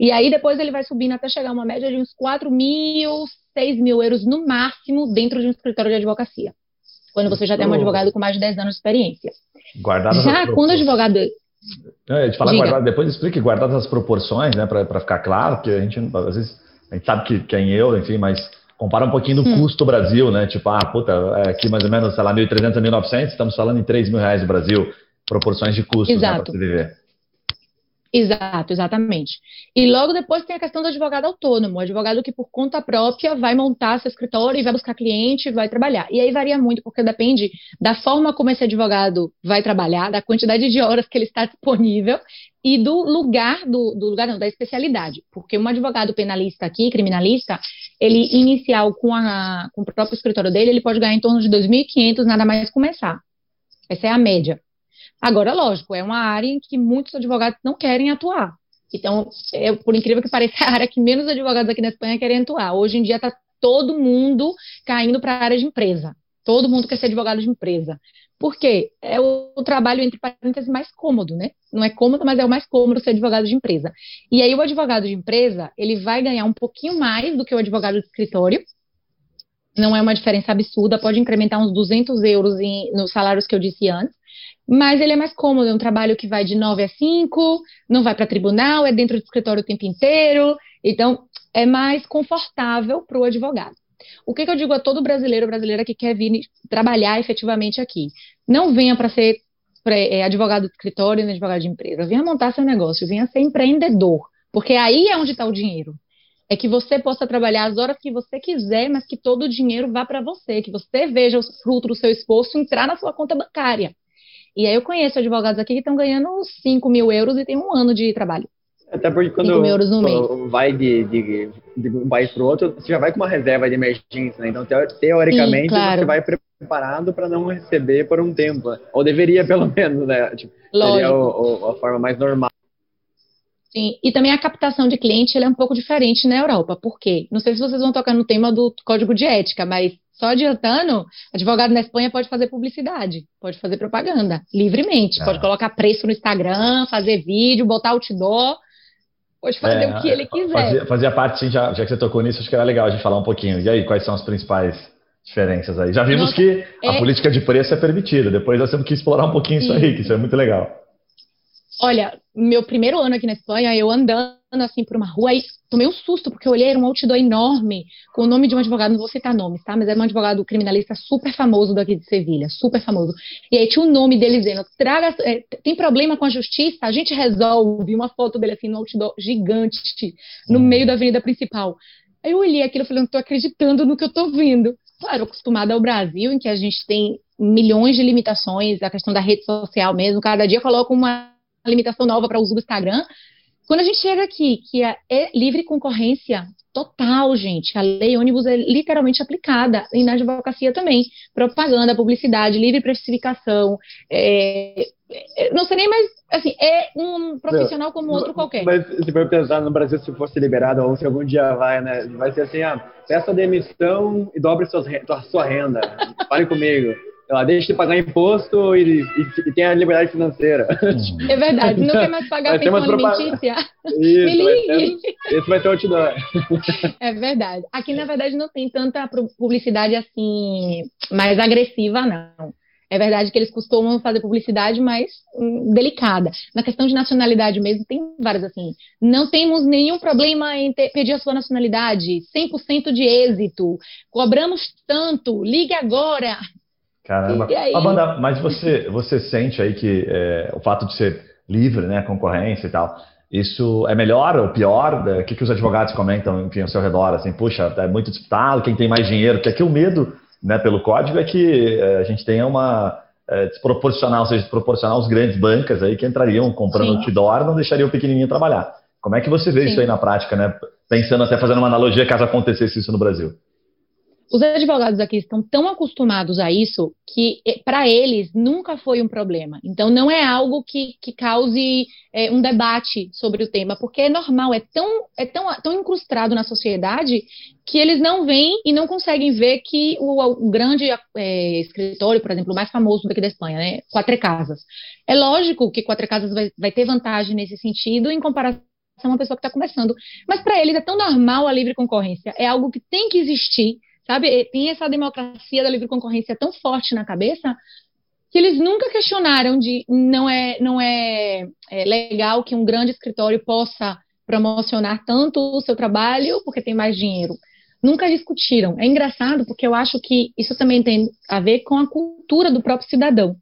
E aí depois ele vai subindo até chegar a uma média de uns 4 mil, 6 mil euros no máximo dentro de um escritório de advocacia quando você já tem um advogado com mais de 10 anos de experiência. Guardado já quando o advogado. É, a gente fala guardado, depois explique guardadas as proporções, né, para ficar claro, porque a gente, às vezes, a gente sabe que, que é em euro, enfim, mas compara um pouquinho do hum. custo Brasil, né, tipo, ah, puta, é aqui mais ou menos, sei lá, 1.300 a 1.900, estamos falando em 3 mil reais no Brasil, proporções de custo né, para se viver. Exato, exatamente. E logo depois tem a questão do advogado autônomo, advogado que por conta própria vai montar seu escritório e vai buscar cliente, vai trabalhar. E aí varia muito, porque depende da forma como esse advogado vai trabalhar, da quantidade de horas que ele está disponível e do lugar, do, do lugar não, da especialidade. Porque um advogado penalista aqui, criminalista, ele inicial com, a, com o próprio escritório dele, ele pode ganhar em torno de 2.500, nada mais começar. Essa é a média. Agora, lógico, é uma área em que muitos advogados não querem atuar. Então, é, por incrível que pareça, é a área que menos advogados aqui na Espanha querem atuar. Hoje em dia está todo mundo caindo para a área de empresa. Todo mundo quer ser advogado de empresa. Por quê? É o, o, trabalho, entre parênteses, mais cômodo, né? Não é cômodo, mas é o mais cômodo ser advogado de empresa. E aí, o advogado de empresa, ele vai ganhar um pouquinho mais do que o advogado de escritório. Não é uma diferença absurda, pode incrementar uns 200 euros em, nos salários que eu disse antes mas ele é mais cômodo, é um trabalho que vai de 9 a 5, não vai para tribunal, é dentro do escritório o tempo inteiro, então é mais confortável para o advogado. O que, que eu digo a todo brasileiro brasileira que quer vir trabalhar efetivamente aqui? Não venha para ser é, advogado de escritório nem advogado de empresa. Venha montar seu negócio, venha ser empreendedor, porque aí é onde está o dinheiro. É que você possa trabalhar as horas que você quiser, mas que todo o dinheiro vá para você, que você veja os frutos do seu esforço entrar na sua conta bancária. E aí eu conheço advogados aqui que estão ganhando 5 mil euros e tem um ano de trabalho. Até porque quando vai de, de, de, um país para o outro, você já vai com uma reserva de emergência, né? Então, teoricamente, Sim, claro. você vai preparado para não receber por um tempo. Ou deveria, pelo menos, né? Tipo, seria o, o, a forma mais normal. Sim, e também a captação de cliente é um pouco diferente na Europa. Por quê? Não sei se vocês vão tocar no tema do código de ética, mas só adiantando, advogado na Espanha pode fazer publicidade, pode fazer propaganda, livremente. Pode colocar preço no Instagram, fazer vídeo, botar outdoor Pode fazer é, o que ele quiser. Fazia, fazia parte, sim, já, já que você tocou nisso, acho que era legal a gente falar um pouquinho. E aí, quais são as principais diferenças aí? Já vimos Nossa, que é... a política de preço é permitida, depois nós temos que explorar um pouquinho isso aí, que isso é muito legal. Olha, meu primeiro ano aqui na Espanha, eu andando assim por uma rua e tomei um susto, porque eu olhei, era um outdoor enorme, com o nome de um advogado, não vou citar nomes, tá? Mas era um advogado criminalista super famoso daqui de Sevilha, super famoso. E aí tinha o nome dele dizendo, traga, é, tem problema com a justiça? A gente resolve. Uma foto dele assim, no outdoor gigante, no hum. meio da avenida principal. Aí eu olhei aquilo e falei, não tô acreditando no que eu tô vendo. Claro, acostumada ao Brasil, em que a gente tem milhões de limitações, a questão da rede social mesmo, cada dia coloca uma limitação nova para o uso do Instagram. Quando a gente chega aqui, que é, é livre concorrência total, gente, a lei ônibus é literalmente aplicada, e na advocacia também. Propaganda, publicidade, livre precificação, é, é, não sei nem mais, assim, é um profissional como outro qualquer. Mas se for pensar no Brasil, se fosse liberado, ou se algum dia vai, né, vai ser assim, ah, peça demissão e dobre suas, sua renda, fale comigo ela deixa de pagar imposto e, e, e, tem a liberdade financeira. É verdade, não quer mais pagar pensão alimentícia? Isso, Me ligue. Esse vai ter outdoor. É verdade. Aqui, na verdade, não tem tanta publicidade assim, mais agressiva, não. É verdade que eles costumam fazer publicidade mais hum, delicada. Na questão de nacionalidade mesmo, tem várias assim. Não temos nenhum problema em ter, pedir a sua nacionalidade, 100% de êxito, cobramos tanto, ligue agora. Caramba. Amanda, mas você, você sente aí que é, o fato de ser livre, né, concorrência e tal, isso é melhor ou pior? O que, que os advogados comentam, enfim, ao seu redor? Assim, puxa, é muito disputado, quem tem mais dinheiro? Porque aqui o medo, né, pelo código, é que é, a gente tenha uma é, desproporcional, ou seja, desproporcional os grandes bancas aí que entrariam comprando Sim. outdoor não deixariam o pequenininho trabalhar. Como é que você vê Sim. isso aí na prática, né? Pensando até fazendo uma analogia caso acontecesse isso no Brasil. Os advogados aqui estão tão acostumados a isso que, eh, para eles, nunca foi um problema. Então, não é algo que, que cause é, um debate sobre o tema, porque é normal, é tão, é tão, tão incrustado na sociedade que eles não veem e não conseguem ver que o, o grande é, escritório, por exemplo, o mais famoso daqui da Espanha, né, Quatro Casas. É lógico que Quatro Casas vai, vai ter vantagem nesse sentido em comparação uma pessoa que está começando. Mas para eles é tão normal a livre concorrência, é algo que tem que existir sabe? Tem essa democracia da livre concorrência tão forte na cabeça que eles nunca questionaram de não é não é, é legal que um grande escritório possa promocionar tanto o seu trabalho porque tem mais dinheiro. Nunca discutiram. É engraçado porque eu acho que isso também tem a ver com a cultura do próprio cidadão.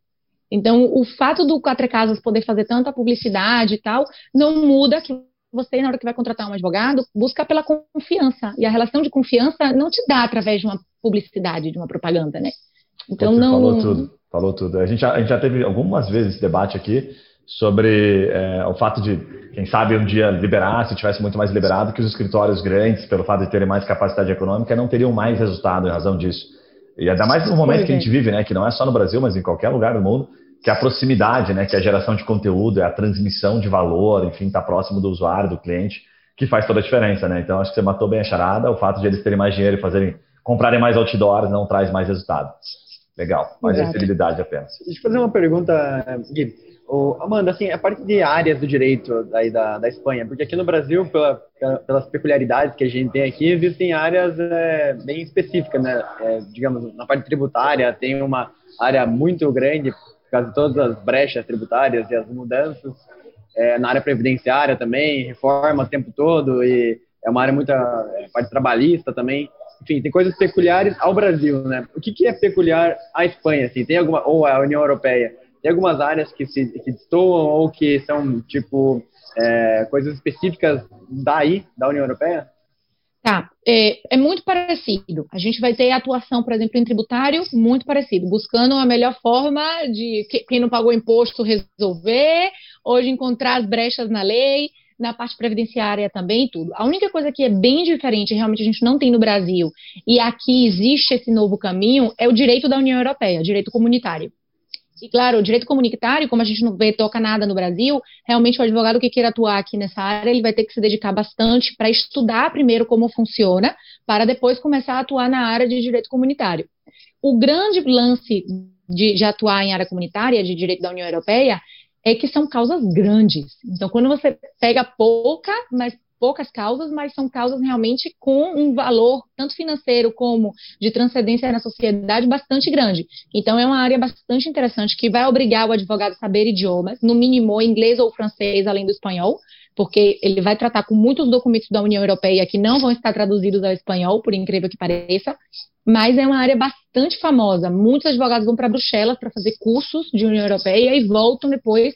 Então, o fato do Quatro Casas poder fazer tanta publicidade e tal, não muda que você, na hora que vai contratar um advogado, busca pela confiança. E a relação de confiança não te dá através de uma publicidade, de uma propaganda, né? Então você não. Falou tudo, falou tudo. A gente, já, a gente já teve algumas vezes esse debate aqui sobre é, o fato de, quem sabe, um dia liberar, se tivesse muito mais liberado, que os escritórios grandes, pelo fato de terem mais capacidade econômica, não teriam mais resultado em razão disso. E ainda mais no momento que a gente vive, né? Que não é só no Brasil, mas em qualquer lugar do mundo que é a proximidade, né, que é a geração de conteúdo, é a transmissão de valor, enfim, estar tá próximo do usuário, do cliente, que faz toda a diferença, né? Então acho que você matou bem a charada, o fato de eles terem mais dinheiro e fazerem, comprarem mais outdoors não traz mais resultado. Legal, mais Exato. acessibilidade apenas. Deixa eu fazer uma pergunta, Gui. Amanda, assim, a parte de áreas do direito daí da, da Espanha, porque aqui no Brasil, pela, pelas peculiaridades que a gente tem aqui, existem áreas é, bem específicas, né? É, digamos, na parte tributária tem uma área muito grande por causa de todas as brechas tributárias e as mudanças. É, na área previdenciária também, reforma o tempo todo, e é uma área muito é, parte trabalhista também. enfim, tem coisas peculiares ao Brasil, né? O que, que é peculiar à Espanha, assim? Tem alguma ou à União Europeia? Tem algumas áreas que se que destoam ou que são tipo é, coisas específicas daí da União Europeia? Tá, é, é, muito parecido. A gente vai ter atuação, por exemplo, em tributário, muito parecido, buscando a melhor forma de quem não pagou imposto resolver, ou de encontrar as brechas na lei, na parte previdenciária também, tudo. A única coisa que é bem diferente, realmente a gente não tem no Brasil, e aqui existe esse novo caminho, é o direito da União Europeia, direito comunitário. E claro, o direito comunitário, como a gente não vê, toca nada no Brasil, realmente o advogado que queira atuar aqui nessa área, ele vai ter que se dedicar bastante para estudar primeiro como funciona, para depois começar a atuar na área de direito comunitário. O grande lance de, de atuar em área comunitária, de direito da União Europeia, é que são causas grandes. Então, quando você pega pouca, mas poucas causas, mas são causas realmente com um valor, tanto financeiro como de transcendência na sociedade, bastante grande. Então, é uma área bastante interessante que vai obrigar o advogado a saber idiomas, no mínimo inglês ou francês, além do espanhol, porque ele vai tratar com muitos documentos da União Europeia que não vão estar traduzidos ao espanhol, por incrível que pareça, mas é uma área bastante famosa. Muitos advogados vão para Bruxelas para fazer cursos de União Europeia e voltam depois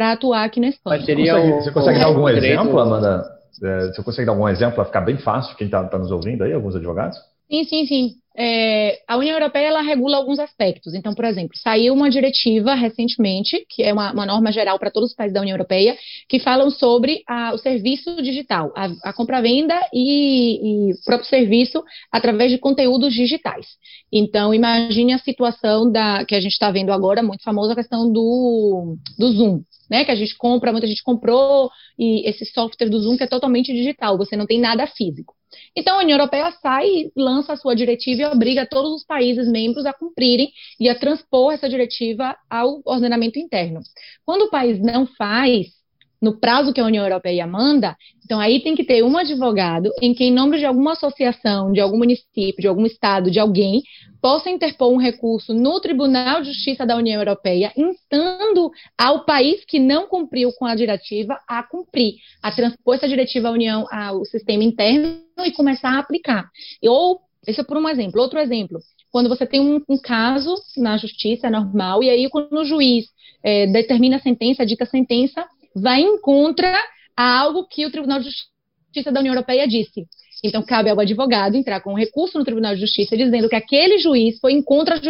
para atuar aqui na Espanha. Você consegue, você consegue dar algum exemplo, Amanda? É, você consegue dar algum exemplo para ficar bem fácil quem está tá nos ouvindo aí, alguns advogados? Sim, sim, sim. É, a União Europeia ela regula alguns aspectos. Então, por exemplo, saiu uma diretiva recentemente, que é uma, uma norma geral para todos os países da União Europeia, que falam sobre a, o serviço digital, a, a compra-venda e, o próprio serviço através de conteúdos digitais. Então, imagine a situação da que a gente está vendo agora, muito famosa a questão do, do Zoom né? Que a gente compra, muita gente comprou, e esse software do Zoom que é totalmente digital, você não tem nada físico. Então, a União Europeia sai e lança a sua diretiva e obriga todos os países membros a cumprirem e a transpor essa diretiva ao ordenamento interno. Quando o país não faz, no prazo que a União Europeia manda, então aí tem que ter um advogado em que, em nome de alguma associação, de algum município, de algum estado, de alguém, possa interpor um recurso no Tribunal de Justiça da União Europeia, instando ao país que não cumpriu com a diretiva a cumprir, a transpor essa diretiva à União ao sistema interno e começar a aplicar. Ou, esse é por um exemplo. Outro exemplo, quando você tem um, um caso na justiça é normal, e aí quando o juiz é, determina a sentença, dita a sentença, vai em contra a algo que o Tribunal de Justiça da União Europeia disse. Então, cabe ao advogado entrar com um recurso no Tribunal de Justiça dizendo que aquele juiz foi em contra a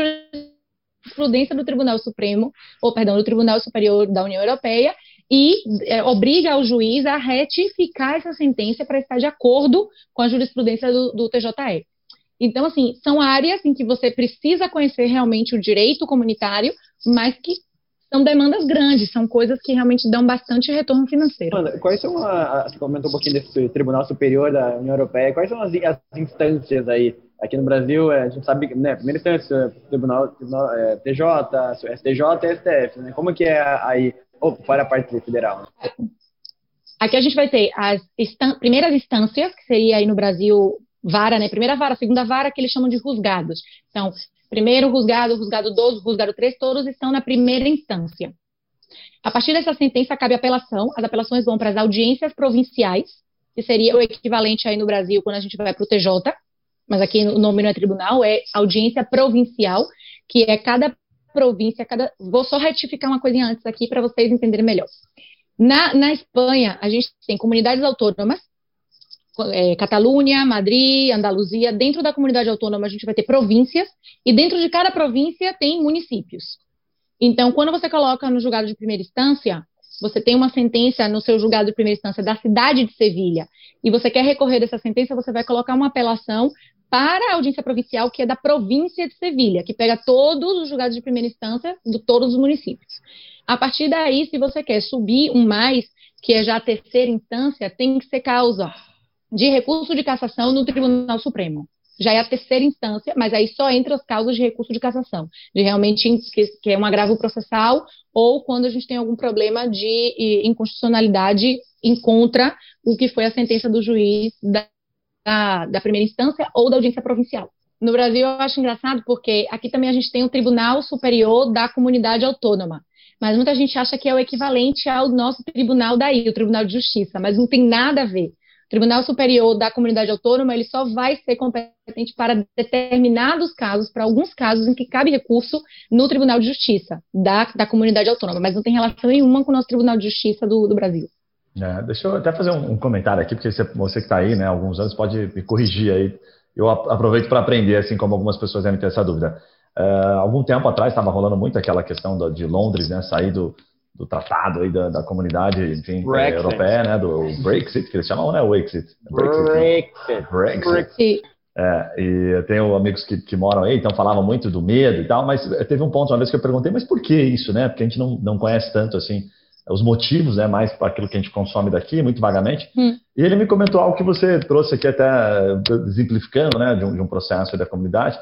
jurisprudência do Tribunal Supremo, ou perdão, do Tribunal Superior da União Europeia, e é, obriga o juiz a retificar essa sentença para estar de acordo com a jurisprudência do, do TJE. Então, assim, são áreas em que você precisa conhecer realmente o direito comunitário, mas que são demandas grandes, são coisas que realmente dão bastante retorno financeiro. Ana, quais são, a, você comentou um pouquinho desse Tribunal Superior da União Europeia, quais são as, as instâncias aí? Aqui no Brasil, é, a gente sabe, né, primeira instância, Tribunal, tribunal é, TJ, STJ e STF, né? Como que é aí, ou fora a parte federal? Aqui a gente vai ter as primeiras instâncias, que seria aí no Brasil vara, né? Primeira vara, segunda vara, que eles chamam de rusgados. Então, Primeiro rusgado, rusgado 2, rusgado 3, todos estão na primeira instância. A partir dessa sentença cabe apelação. As apelações vão para as audiências provinciais, que seria o equivalente aí no Brasil quando a gente vai para o TJ, mas aqui o nome não é tribunal, é audiência provincial, que é cada província, cada. Vou só retificar uma coisinha antes aqui para vocês entenderem melhor. Na, na Espanha, a gente tem comunidades autônomas, é, Catalunha, Madrid, Andaluzia. Dentro da comunidade autônoma, a gente vai ter províncias, e dentro de cada província tem municípios. Então, quando você coloca no julgado de primeira instância, você tem uma sentença no seu julgado de primeira instância da cidade de Sevilha, e você quer recorrer dessa sentença, você vai colocar uma apelação para a audiência provincial, que é da província de Sevilha, que pega todos os julgados de primeira instância de todos os municípios. A partir daí, se você quer subir um mais, que é já a terceira instância, tem que ser causa de recurso de cassação no Tribunal Supremo. Já é a terceira instância, mas aí só entra as causas de recurso de cassação, de realmente que, que é um agravo processal ou quando a gente tem algum problema de inconstitucionalidade em contra o que foi a sentença do juiz da, da, da primeira instância ou da audiência provincial. No Brasil, eu acho engraçado porque aqui também a gente tem o Tribunal Superior da Comunidade Autônoma, mas muita gente acha que é o equivalente ao nosso tribunal daí, o Tribunal de Justiça, mas não tem nada a ver. Tribunal Superior da Comunidade Autônoma, ele só vai ser competente para determinados casos, para alguns casos em que cabe recurso no Tribunal de Justiça da, da Comunidade Autônoma, mas não tem relação nenhuma com o nosso Tribunal de Justiça do, do Brasil. É, deixa eu até fazer um, um comentário aqui, porque você, você que está aí, né, alguns anos, pode me corrigir aí. Eu aproveito para aprender, assim como algumas pessoas devem ter essa dúvida. Uh, algum tempo atrás estava rolando muito aquela questão de Londres, né, sair do, do tratado aí da, da comunidade enfim, é, europeia, né, do Brexit, que eles chamam, né, o Exit. Brexit. Brexit. Brexit. É, e eu tenho amigos que, que moram aí, então falavam muito do medo e tal, mas teve um ponto uma vez que eu perguntei, mas por que isso, né? Porque a gente não, não conhece tanto assim os motivos, né, mais para aquilo que a gente consome daqui, muito vagamente. Hum. E ele me comentou algo que você trouxe aqui até exemplificando, né, de um, de um processo da comunidade,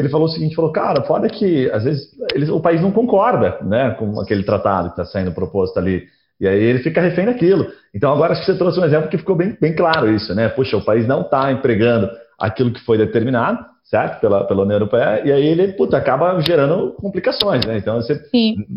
ele falou o seguinte, falou, cara, foda que às vezes eles, o país não concorda, né, com aquele tratado que está sendo proposto ali. E aí ele fica refém daquilo. Então agora acho que você trouxe um exemplo que ficou bem, bem claro isso, né? Puxa, o país não está empregando aquilo que foi determinado, certo? Pela, pela União Europeia, e aí ele, puta, acaba gerando complicações, né? Então, você,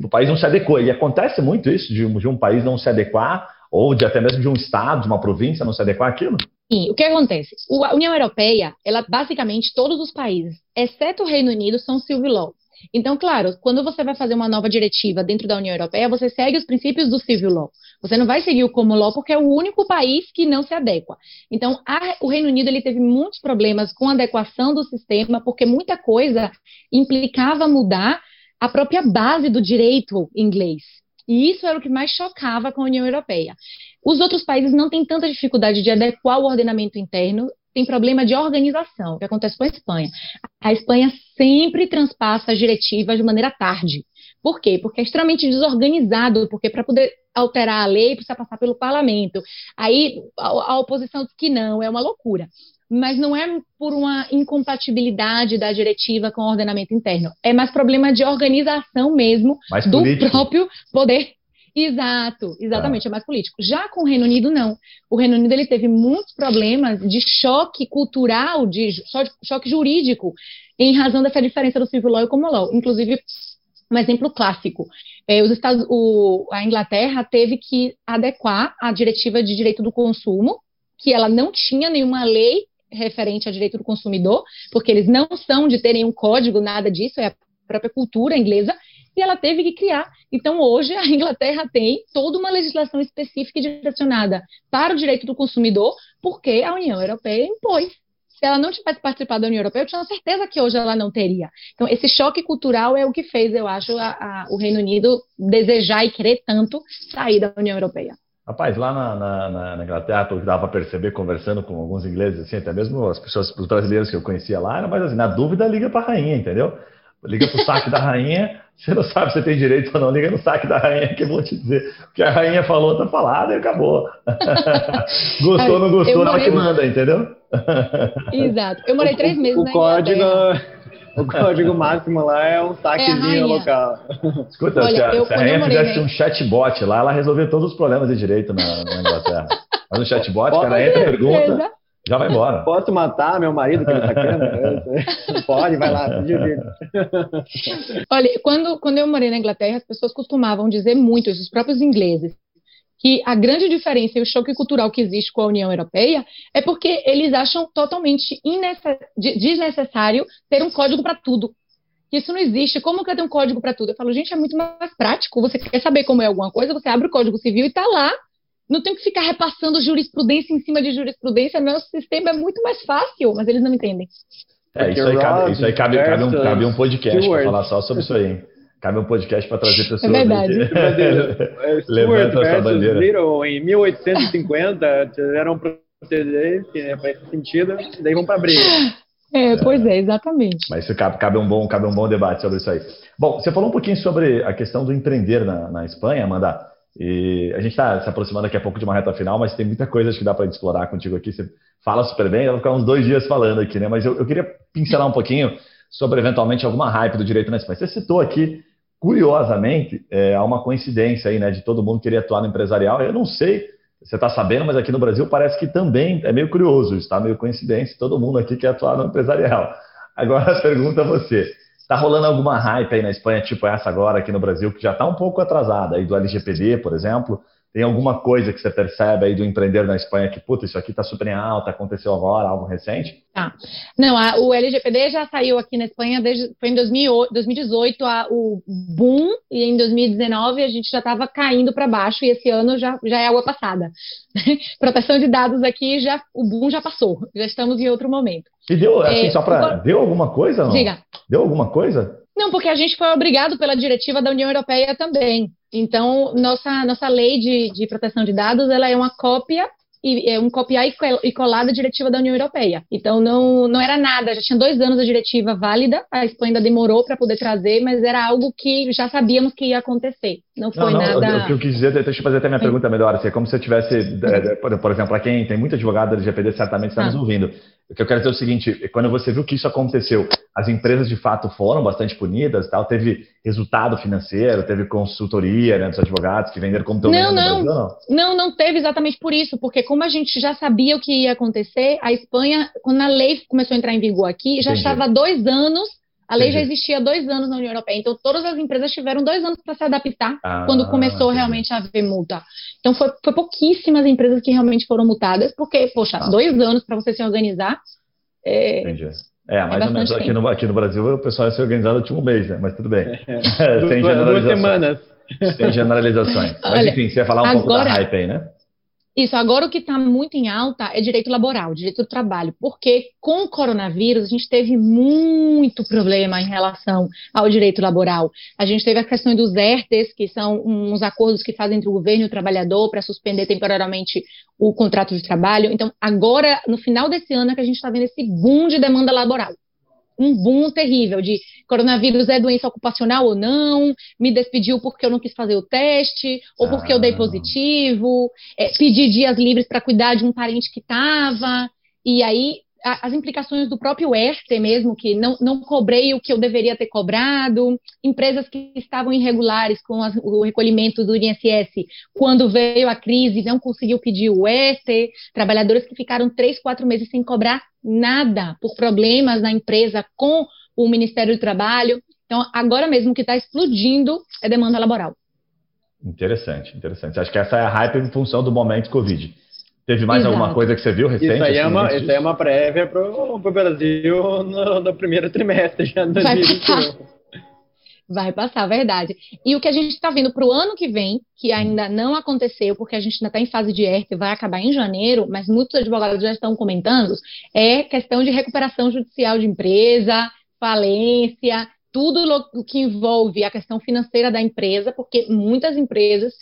o país não se adequa. E acontece muito isso, de, de, um país não se adequar, ou de até mesmo de um estado, de uma província não se adequar àquilo? Sim, o que acontece? A União Europeia, ela basicamente, todos os países, exceto o Reino Unido, são civil law. Então, claro, quando você vai fazer uma nova diretiva dentro da União Europeia, você segue os princípios do civil law. Você não vai seguir o common law porque é o único país que não se adequa. Então, a, o Reino Unido ele teve muitos problemas com a adequação do sistema, porque muita coisa implicava mudar a própria base do direito inglês. E isso era o que mais chocava com a União Europeia. Os outros países não têm tanta dificuldade de adequar o ordenamento interno tem problema de organização, que acontece com a Espanha. A Espanha sempre transpassa as diretivas de maneira tarde. Por quê? Porque é extremamente desorganizado, porque para poder alterar a lei precisa passar pelo parlamento. Aí a, oposição diz que não, é uma loucura. Mas não é por uma incompatibilidade da diretiva com o ordenamento interno. É mais problema de organização mesmo do próprio poder Exato, exatamente, ah. é mais político. Já com o Reino Unido, não. O Reino Unido ele teve muitos problemas de choque cultural, de choque jurídico, em razão dessa diferença do civil law e common law. Inclusive, um exemplo clássico. É, os Estados, o, a Inglaterra teve que adequar a diretiva de direito do consumo, que ela não tinha nenhuma lei referente a direito do consumidor, porque eles não são de terem um código, nada disso, é a própria cultura inglesa, e ela teve que criar. Então, hoje, a Inglaterra tem toda uma legislação específica e direcionada para o direito do consumidor, porque a União Europeia impôs. Se ela não tivesse participado da União Europeia, eu tinha certeza que hoje ela não teria. Então, esse choque cultural é o que fez, eu acho, a, a, o Reino Unido desejar e querer tanto sair da União Europeia. Rapaz, lá na, na, na Inglaterra, pelo que dava para perceber, conversando com alguns ingleses, assim, até mesmo as pessoas, os brasileiros que eu conhecia lá, era mais assim, na dúvida, liga para a rainha, entendeu? Liga para o saque da rainha, você não sabe se tem direito ou não, liga no saque da rainha que eu vou te dizer. O que a rainha falou, tá falado e acabou. gostou, não gostou, ela que manda, entendeu? Exato. Eu morei três meses o, na código, O código máximo lá é um saquezinho é local. Escuta, Olha, se, a, eu, se a rainha fizesse um chatbot lá, ela resolvia todos os problemas de direito na, na Inglaterra. Mas um chatbot, cara, entra, pergunta já vai embora. Posso matar meu marido que ele tá querendo? Pode, vai lá, Olha, quando, quando eu morei na Inglaterra, as pessoas costumavam dizer muito, os próprios ingleses, que a grande diferença e o choque cultural que existe com a União Europeia é porque eles acham totalmente desnecessário ter um código para tudo. Isso não existe. Como que eu tenho um código para tudo? Eu falo, gente, é muito mais prático. Você quer saber como é alguma coisa, você abre o Código Civil e está lá não tenho que ficar repassando jurisprudência em cima de jurisprudência, meu sistema é muito mais fácil, mas eles não entendem. É, isso aí cabe, isso aí cabe, cabe, um, cabe um podcast para falar só sobre isso aí. Cabe um podcast para trazer pessoas. É verdade. Que... Levanta essa bandeira. Little, em 1850 tiveram precedente né, para esse sentido, daí vão para briga. É, pois é, exatamente. Mas isso cabe, cabe, um bom, cabe um bom debate sobre isso aí. Bom, você falou um pouquinho sobre a questão do empreender na, na Espanha, Amanda. E a gente está se aproximando daqui a pouco de uma reta final, mas tem muita coisa que dá para explorar contigo aqui. Você fala super bem, eu vou ficar uns dois dias falando aqui, né? Mas eu, eu queria pincelar um pouquinho sobre eventualmente alguma hype do direito na Espanha. Você citou aqui, curiosamente, é, há uma coincidência aí, né, de todo mundo querer atuar no empresarial. Eu não sei, você está sabendo, mas aqui no Brasil parece que também é meio curioso, está meio coincidência, todo mundo aqui quer atuar no empresarial. Agora pergunta a você. Está rolando alguma hype aí na Espanha, tipo essa agora aqui no Brasil, que já está um pouco atrasada, aí do LGPD, por exemplo, Tem alguma coisa que você percebe aí do empreender na Espanha que, puta, isso aqui está super em alta, aconteceu agora, algo recente? Tá. Não, a, o LGPD já saiu aqui na Espanha desde foi em 2008, 2018 a, o boom e em 2019 a gente já estava caindo para baixo e esse ano já, já é água passada. Proteção de dados aqui já o boom já passou, já estamos em outro momento. E deu assim é, só para deu alguma coisa? Não? Diga. Deu alguma coisa? Não, porque a gente foi obrigado pela diretiva da União Europeia também. Então, nossa, nossa lei de, de proteção de dados ela é uma cópia e é um copiar e colar da diretiva da União Europeia. Então não, não era nada, já tinha dois anos a diretiva válida, a Espanha ainda demorou para poder trazer, mas era algo que já sabíamos que ia acontecer. Não foi não, não, nada. O que eu quis dizer, deixa eu fazer até minha pergunta melhor, assim, é como se eu tivesse, é, por exemplo, para quem tem muito advogado da LGPD, certamente está ah. nos ouvindo. O que eu quero dizer é o seguinte: quando você viu que isso aconteceu, as empresas de fato foram bastante punidas, tal, teve resultado financeiro, teve consultoria né, dos advogados que venderam como estão não, não, Brasil, não, não, não teve exatamente por isso, porque como a gente já sabia o que ia acontecer, a Espanha, quando a lei começou a entrar em vigor aqui, já Entendi. estava dois anos a lei entendi. já existia há dois anos na União Europeia, então todas as empresas tiveram dois anos para se adaptar ah, quando começou entendi. realmente a haver multa. Então foi, foi, pouquíssimas empresas que realmente foram multadas, porque, poxa, ah. dois anos para você se organizar. É, entendi. É, é mais ou menos aqui no, aqui no Brasil o pessoal ia se organizar no último mês, né? Mas tudo bem. É. Sem generalizações. Duas semanas. Sem generalizações. Mas Olha, enfim, você ia falar um agora, pouco da hype aí, né? Isso, agora o que está muito em alta é direito laboral, direito do trabalho, porque com o coronavírus a gente teve muito problema em relação ao direito laboral. A gente teve a questão dos ERTES, que são uns acordos que fazem entre o governo e o trabalhador para suspender temporariamente o contrato de trabalho. Então, agora, no final desse ano, é que a gente está vendo esse boom de demanda laboral um boom terrível de coronavírus é doença ocupacional ou não, me despediu porque eu não quis fazer o teste, ou porque ah. eu dei ah. positivo, é, pedir dias livres para cuidar de um parente que estava, e aí as implicações do próprio ERTE mesmo, que não, não cobrei o que eu deveria ter cobrado, empresas que estavam irregulares com as, o recolhimento do INSS quando veio a crise, não conseguiu pedir o ERTE, trabalhadores que ficaram três, quatro meses sem cobrar nada por problemas na empresa com o Ministério do Trabalho. Então, agora mesmo que está explodindo é demanda laboral. Interessante, interessante. Acho que essa é a hype em função do momento Covid. Teve mais Exato. alguma coisa que você viu recente? Isso aí é uma, isso é uma prévia para o Brasil no, no, primeiro trimestre já de 2021. Vai passar, verdade. E o que a gente está vendo para o ano que vem, que ainda não aconteceu, porque a gente ainda está em fase de ERT, vai acabar em janeiro, mas muitos advogados já estão comentando, é questão de recuperação judicial de empresa, falência, tudo o que envolve a questão financeira da empresa, porque muitas empresas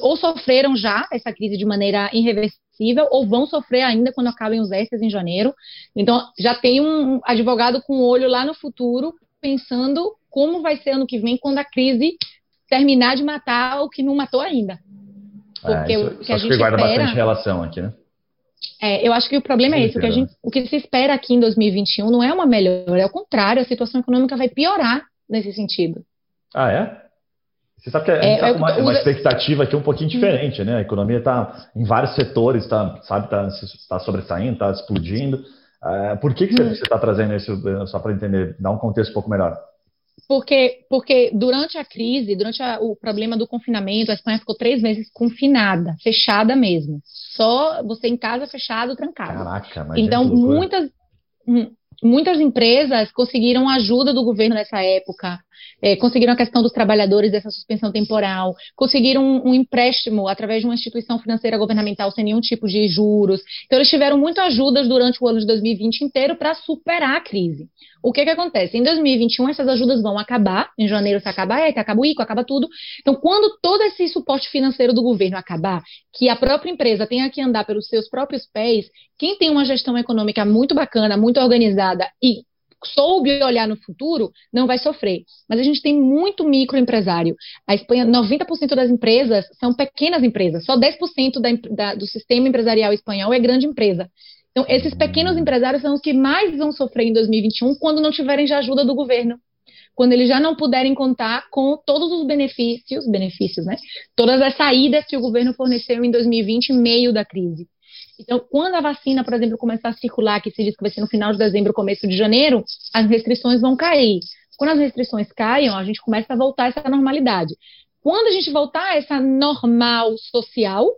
ou sofreram já essa crise de maneira irreversível, ou vão sofrer ainda quando acabem os ERTs em janeiro. Então, já tem um advogado com o olho lá no futuro, pensando como vai ser ano que vem quando a crise terminar de matar o que não matou ainda. Porque é, isso, o que a gente que guarda espera, bastante relação aqui, né? É, eu acho que o problema é esse. O que, a gente, o que se espera aqui em 2021 não é uma melhora, é o contrário, a situação econômica vai piorar nesse sentido. Ah, é? Você sabe que a gente está é, com uma, uma, expectativa aqui um pouquinho diferente, né? A economia está em vários setores, tá, sabe, está tá sobressaindo, está explodindo. Uh, por que, que você está hum. trazendo isso, só para entender, dar um contexto um pouco melhor? Porque, porque durante a crise, durante a, o problema do confinamento, a Espanha ficou três meses confinada, fechada mesmo. Só você em casa, fechado, trancado. Caraca, mas Então, muitas, hum, muitas empresas conseguiram ajuda do governo nessa época, é, conseguiram a questão dos trabalhadores dessa suspensão temporal, conseguiram um, um, empréstimo através de uma instituição financeira governamental sem nenhum tipo de juros. Então, eles tiveram muitas ajudas durante o ano de 2020 inteiro para superar a crise. O que que acontece? Em 2021, essas ajudas vão acabar, em janeiro se acaba a ETA, acaba o ICO, acaba tudo. Então, quando todo esse suporte financeiro do governo acabar, que a própria empresa tenha que andar pelos seus próprios pés, quem tem uma gestão econômica muito bacana, muito organizada e soube olhar no futuro, não vai sofrer. Mas a gente tem muito microempresário. A Espanha, 90% das empresas são pequenas empresas, só 10% da, da, do sistema empresarial espanhol é grande empresa. Então, esses pequenos empresários são os que mais vão sofrer em 2021 quando não tiverem já ajuda do governo. Quando eles já não puderem contar com todos os benefícios, benefícios, né? Todas as saídas que o governo forneceu em 2020, em meio da crise. Então, quando a vacina, por exemplo, começar a circular, que se diz que vai ser no final de dezembro, começo de janeiro, as restrições vão cair. Quando as restrições caem, a gente começa a voltar a essa normalidade. quando a gente voltar a essa normal social,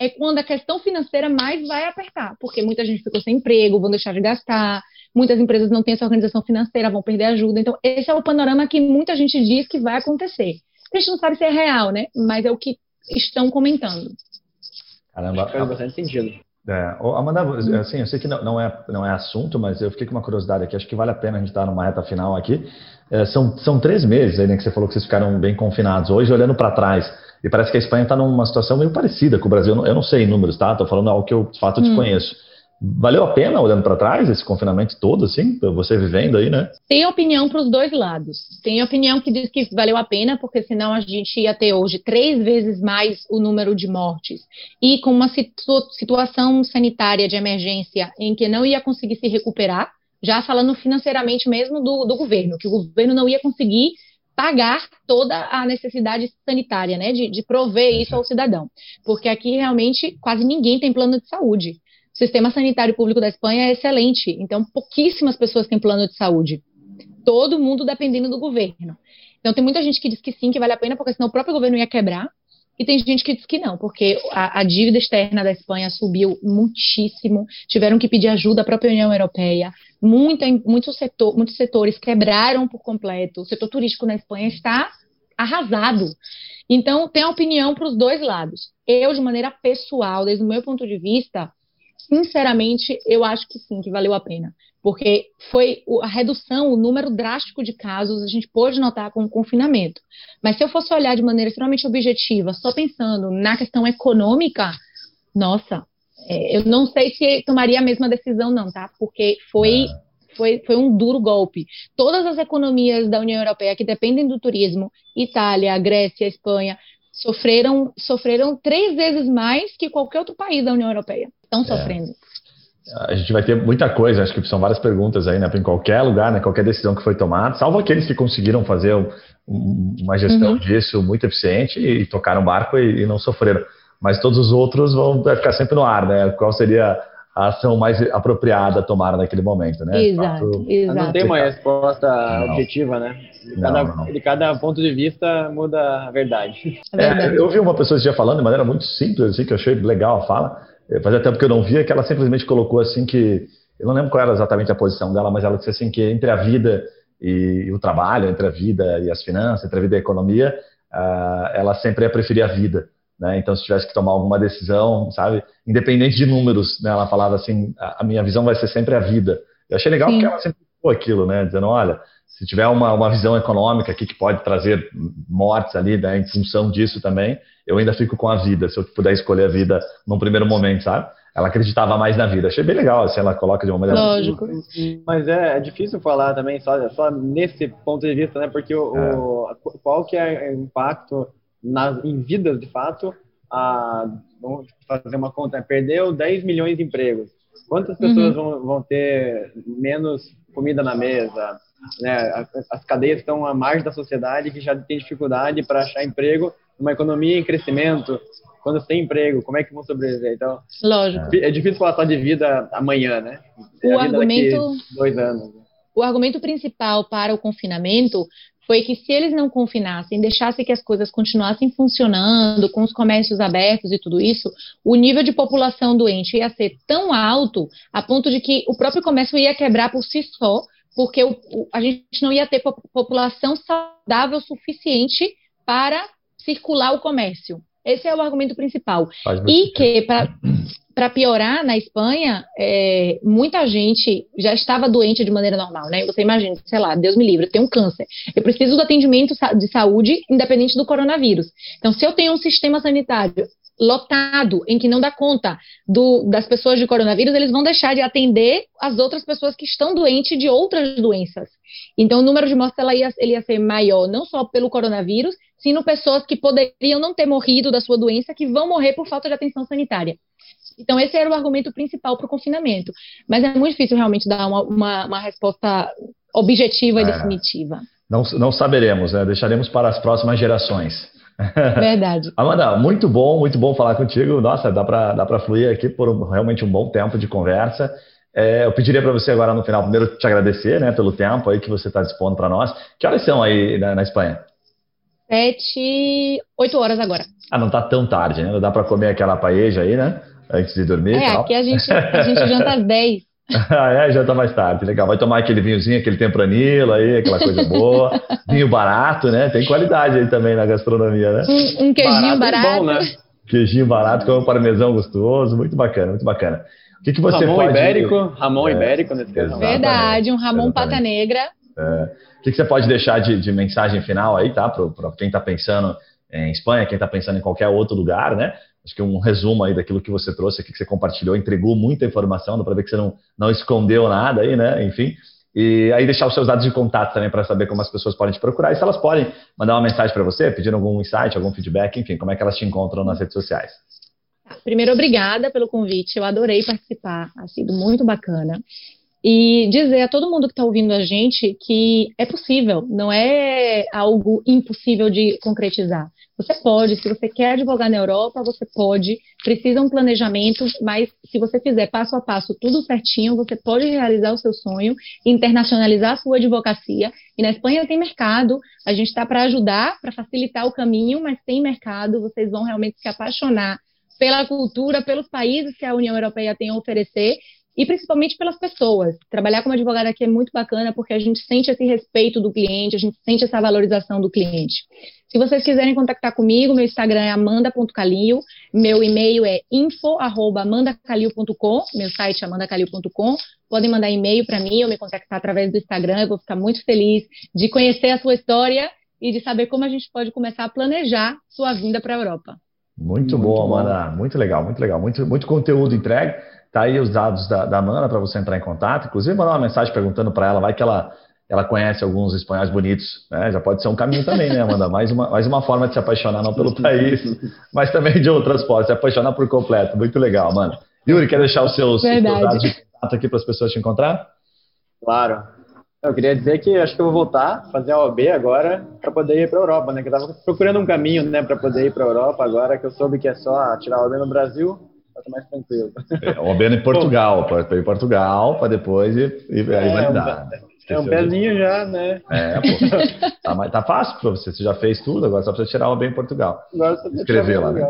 é quando a questão financeira mais vai apertar, porque muita gente ficou sem emprego, vão deixar de gastar, muitas empresas não têm essa organização financeira, vão perder ajuda. Então, esse é o panorama que muita gente diz que vai acontecer. A gente não sabe se é real, né? Mas é o que estão comentando. Caramba, faz bastante sentido. É, Amanda, assim, eu sei que não, não, é, não é assunto, mas eu fiquei com uma curiosidade aqui. Acho que vale a pena a gente estar numa reta final aqui. É, são, são três meses aí, né, que você falou que vocês ficaram bem confinados. Hoje, olhando para trás, e parece que a Espanha está numa situação meio parecida com o Brasil. Eu não, eu não sei números, tá? Estou falando algo que eu, de fato, hum. desconheço. Valeu a pena, olhando para trás, esse confinamento todo, assim, você vivendo aí, né? Tem opinião para os dois lados. Tem opinião que diz que valeu a pena, porque senão a gente ia ter hoje três vezes mais o número de mortes. E com uma situ situação sanitária de emergência em que não ia conseguir se recuperar, já falando financeiramente mesmo do, do governo, que o governo não ia conseguir pagar toda a necessidade sanitária, né, de, de prover isso ao cidadão, porque aqui realmente quase ninguém tem plano de saúde. O sistema sanitário público da Espanha é excelente, então pouquíssimas pessoas têm plano de saúde. Todo mundo dependendo do governo. Então tem muita gente que diz que sim, que vale a pena, porque senão o próprio governo ia quebrar. E tem gente que diz que não, porque a, a, dívida externa da Espanha subiu muitíssimo, tiveram que pedir ajuda à própria União Europeia, muita, muitos, setor, muitos setores quebraram por completo, o setor turístico na Espanha está arrasado. Então, tem a opinião para os dois lados. Eu, de maneira pessoal, desde o meu ponto de vista, sinceramente, eu acho que sim, que valeu a pena. Porque foi a redução, o número drástico de casos, a gente pôde notar com o confinamento. Mas se eu fosse olhar de maneira extremamente objetiva, só pensando na questão econômica, nossa, é, eu não sei se tomaria a mesma decisão, não, tá? Porque foi. É. Foi, foi um duro golpe. Todas as economias da União Europeia que dependem do turismo, Itália, Grécia, Espanha, sofreram, sofreram três vezes mais que qualquer outro país da União Europeia estão é. sofrendo. A gente vai ter muita coisa, acho que são várias perguntas aí, né? Em qualquer lugar, né? Qualquer decisão que foi tomada, salvo aqueles que conseguiram fazer um, uma gestão uhum. disso muito eficiente e, tocaram o barco e, e, não sofreram. Mas todos os outros vão ficar sempre no ar, né? Qual seria a ação mais apropriada a tomar naquele momento, né? Exato, fato, exato. Não tem uma resposta não. objetiva, né? De cada, não, não. de cada, ponto de vista muda a verdade. É, é, eu ouvi uma pessoa já falando de maneira muito simples, assim, que eu achei legal a fala, é, fazia tempo que eu não via, que ela simplesmente colocou assim que. Eu não lembro qual era exatamente a posição dela, mas ela disse assim que entre a vida e, o trabalho, entre a vida e as finanças, entre a vida e a economia, uh, ela sempre ia preferir a vida. Né? Então, se tivesse que tomar alguma decisão, sabe, independente de números, né? ela falava assim: a, a minha visão vai ser sempre a vida. Eu achei legal Sim. porque ela sempre falou aquilo, né? Dizendo: olha, se tiver uma, uma visão econômica aqui que pode trazer mortes ali, né, em função disso também, eu ainda fico com a vida, se eu puder escolher a vida num primeiro momento, sabe? Ela acreditava mais na vida. Achei bem legal, assim, ela coloca de uma maneira... Lógico. Mas é, é difícil falar também só, só nesse ponto de vista, né? Porque o, é. o qual que é o impacto nas, em vidas, de fato, a, vamos fazer uma conta, perdeu 10 milhões de empregos. Quantas pessoas uhum. vão, vão ter menos comida na mesa? Né? As, as cadeias estão à margem da sociedade que já tem dificuldade para achar emprego uma economia em crescimento, quando tem emprego, como é que vão sobreviver? Então, Lógico. É difícil falar só de vida amanhã, né? É o argumento, dois anos. O argumento principal para o confinamento foi que se eles não confinassem, deixassem que as coisas continuassem funcionando, com os comércios abertos e tudo isso, o nível de população doente ia ser tão alto a ponto de que o próprio comércio ia quebrar por si só, porque o, o, a gente não ia ter população saudável suficiente para circular o comércio. Esse é o argumento principal. E que, para piorar, na Espanha, é, muita gente já estava doente de maneira normal, né? Você imagina, sei lá, Deus me livre, eu tenho um câncer. Eu preciso do atendimento de saúde independente do coronavírus. Então, se eu tenho um sistema sanitário lotado, em que não dá conta do, das pessoas de coronavírus, eles vão deixar de atender as outras pessoas que estão doentes de outras doenças. Então, o número de mortes ela ia, ele ia ser maior, não só pelo coronavírus, sino pessoas que poderiam não ter morrido da sua doença, que vão morrer por falta de atenção sanitária. Então, esse era o argumento principal para o confinamento. Mas é muito difícil realmente dar uma, uma, uma resposta objetiva é, e definitiva. Não, não saberemos, né? deixaremos para as próximas gerações. Verdade. Amanda, muito bom, muito bom falar contigo. Nossa, dá para dá fluir aqui por um, realmente um bom tempo de conversa. É, eu pediria para você agora no final, primeiro te agradecer né, pelo tempo aí que você está dispondo para nós. Que horas são aí na, na Espanha? Sete, oito horas agora. Ah, não tá tão tarde, né? Não dá para comer aquela paeja aí, né? Antes de dormir. É, aqui a gente, a gente janta às dez. ah, é, janta mais tarde, legal. Vai tomar aquele vinhozinho, aquele tempranilo aí, aquela coisa boa. Vinho barato, né? Tem qualidade aí também na gastronomia, né? Um, um queijinho barato. barato. Bom, né? Queijinho barato com um parmesão gostoso, muito bacana, muito bacana. O que, que você Ramon pode... Ibérico, Ramon é, Ibérico nesse caso. Verdade, um Ramon Exatamente. Pata Negra. É. O que, que você pode deixar de, de mensagem final aí, tá? Para quem está pensando em Espanha, quem está pensando em qualquer outro lugar, né? Acho que um resumo aí daquilo que você trouxe aqui, que você compartilhou, entregou muita informação, dá para ver que você não, não escondeu nada aí, né? Enfim. E aí deixar os seus dados de contato também para saber como as pessoas podem te procurar e se elas podem mandar uma mensagem para você, pedir algum insight, algum feedback, enfim, como é que elas te encontram nas redes sociais. Primeiro, obrigada pelo convite, eu adorei participar, ha sido muito bacana. E dizer a todo mundo que está ouvindo a gente que é possível, não é algo impossível de concretizar. Você pode, se você quer advogar na Europa, você pode, precisa um planejamento, mas se você fizer passo a passo tudo certinho, você pode realizar o seu sonho, internacionalizar a sua advocacia. E na Espanha tem mercado, a gente está para ajudar, para facilitar o caminho, mas tem mercado, vocês vão realmente se apaixonar pela cultura, pelos países que a União Europeia tem a oferecer e principalmente pelas pessoas. Trabalhar como advogada aqui é muito bacana porque a gente sente esse respeito do cliente, a gente sente essa valorização do cliente. Se vocês quiserem contactar comigo, meu Instagram é amanda.calil, meu e-mail é info@amandacalil.com, meu site é amandacalil.com. Podem mandar e-mail para mim ou me contactar através do Instagram, eu vou ficar muito feliz de conhecer a sua história e de saber como a gente pode começar a planejar sua vinda para a Europa. Muito, muito bom, Amanda. Muito legal, muito legal. Muito, muito conteúdo entregue. Tá aí os dados da, da Amanda para você entrar em contato. Inclusive, mandar uma mensagem perguntando para ela, vai que ela, ela conhece alguns espanhóis bonitos. Né? Já pode ser um caminho também, né, Amanda? Mais uma, mais uma forma de se apaixonar, não pelo país, mas também de outras formas, se apaixonar por completo. Muito legal, Amanda. Yuri, quer deixar os seus, seus dados de contato aqui para as pessoas te encontrar? Claro. Eu queria dizer que acho que eu vou voltar, fazer a OAB agora, para poder ir para a Europa, né? Que eu estava procurando um caminho, né, para poder ir para a Europa agora, que eu soube que é só tirar a OAB no Brasil, vai ser mais tranquilo. É, OAB em Portugal, para ir em Portugal, para depois ir, ir é, aí validar. Um, é um pezinho já, né? É, pô. Tá, tá fácil para você, você já fez tudo, agora só precisa tirar o OAB em Portugal. Agora só Escrever lá, né?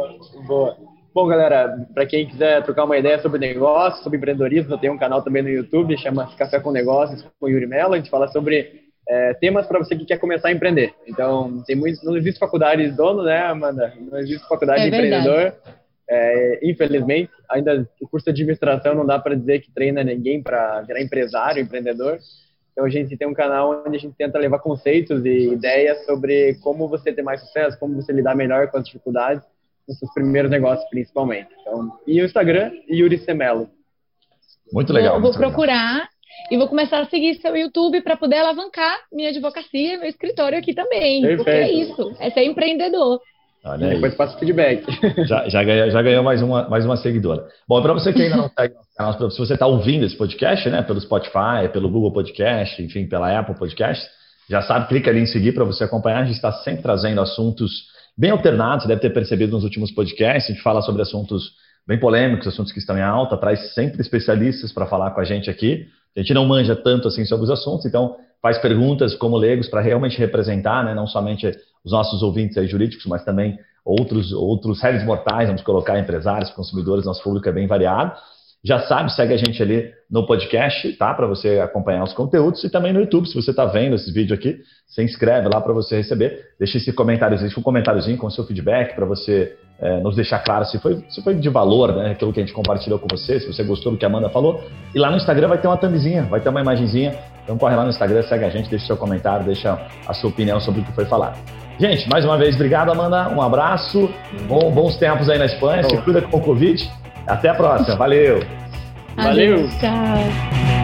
Boa. Bom, galera, para quem quiser trocar uma ideia sobre negócio, sobre empreendedorismo, eu tenho um canal também no YouTube, chama Café com Negócios, com o Yuri Mello. A gente fala sobre é, temas para você que quer começar a empreender. Então, tem muito, não existe faculdade de dono, né, Amanda? Não existe faculdade é de empreendedor. É, infelizmente, ainda o curso de administração não dá para dizer que treina ninguém para virar empresário, empreendedor. Então, a gente tem um canal onde a gente tenta levar conceitos e ideias sobre como você ter mais sucesso, como você lidar melhor com as dificuldades nos seus primeiros negócios, principalmente. Então, e o Instagram, Yuri Semelo. Muito legal. Vou, vou muito procurar legal. e vou começar a seguir seu YouTube para poder alavancar minha advocacia, meu escritório aqui também. Perfeito. Porque é isso, é ser empreendedor. Olha Depois passa feedback. Já, já, ganhou, já ganhou mais uma, mais uma seguidora. Bom, para você que ainda não segue nosso canal, se você está ouvindo esse podcast, né, pelo Spotify, pelo Google Podcast, enfim, pela Apple Podcast, já sabe, clica ali em seguir para você acompanhar. A gente está sempre trazendo assuntos bem alternado, você deve ter percebido nos últimos podcasts, a gente fala sobre assuntos bem polêmicos, assuntos que estão em alta, traz sempre especialistas para falar com a gente aqui. A gente não manja tanto assim sobre os assuntos, então faz perguntas como leigos para realmente representar, né, não somente os nossos ouvintes jurídicos, mas também outros outros réis mortais, vamos colocar empresários, consumidores, nosso público é bem variado. Já sabe, segue a gente ali no podcast, tá? Para você acompanhar os conteúdos e também no YouTube. Se você está vendo esse vídeo aqui, se inscreve lá para você receber. Deixa esse comentário, deixa um comentáriozinho com o seu feedback para você é, nos deixar claro se foi, se foi de valor, né? Aquilo que a gente compartilhou com você, se você gostou do que a Amanda falou. E lá no Instagram vai ter uma thumbzinha, vai ter uma imagenzinha. Então corre lá no Instagram, segue a gente, deixa seu comentário, deixa a sua opinião sobre o que foi falado. Gente, mais uma vez, obrigado, Amanda. Um abraço. Bom, bons tempos aí na Espanha. Se cuida com o Covid. Até a próxima. Valeu. Valeu. Tchau.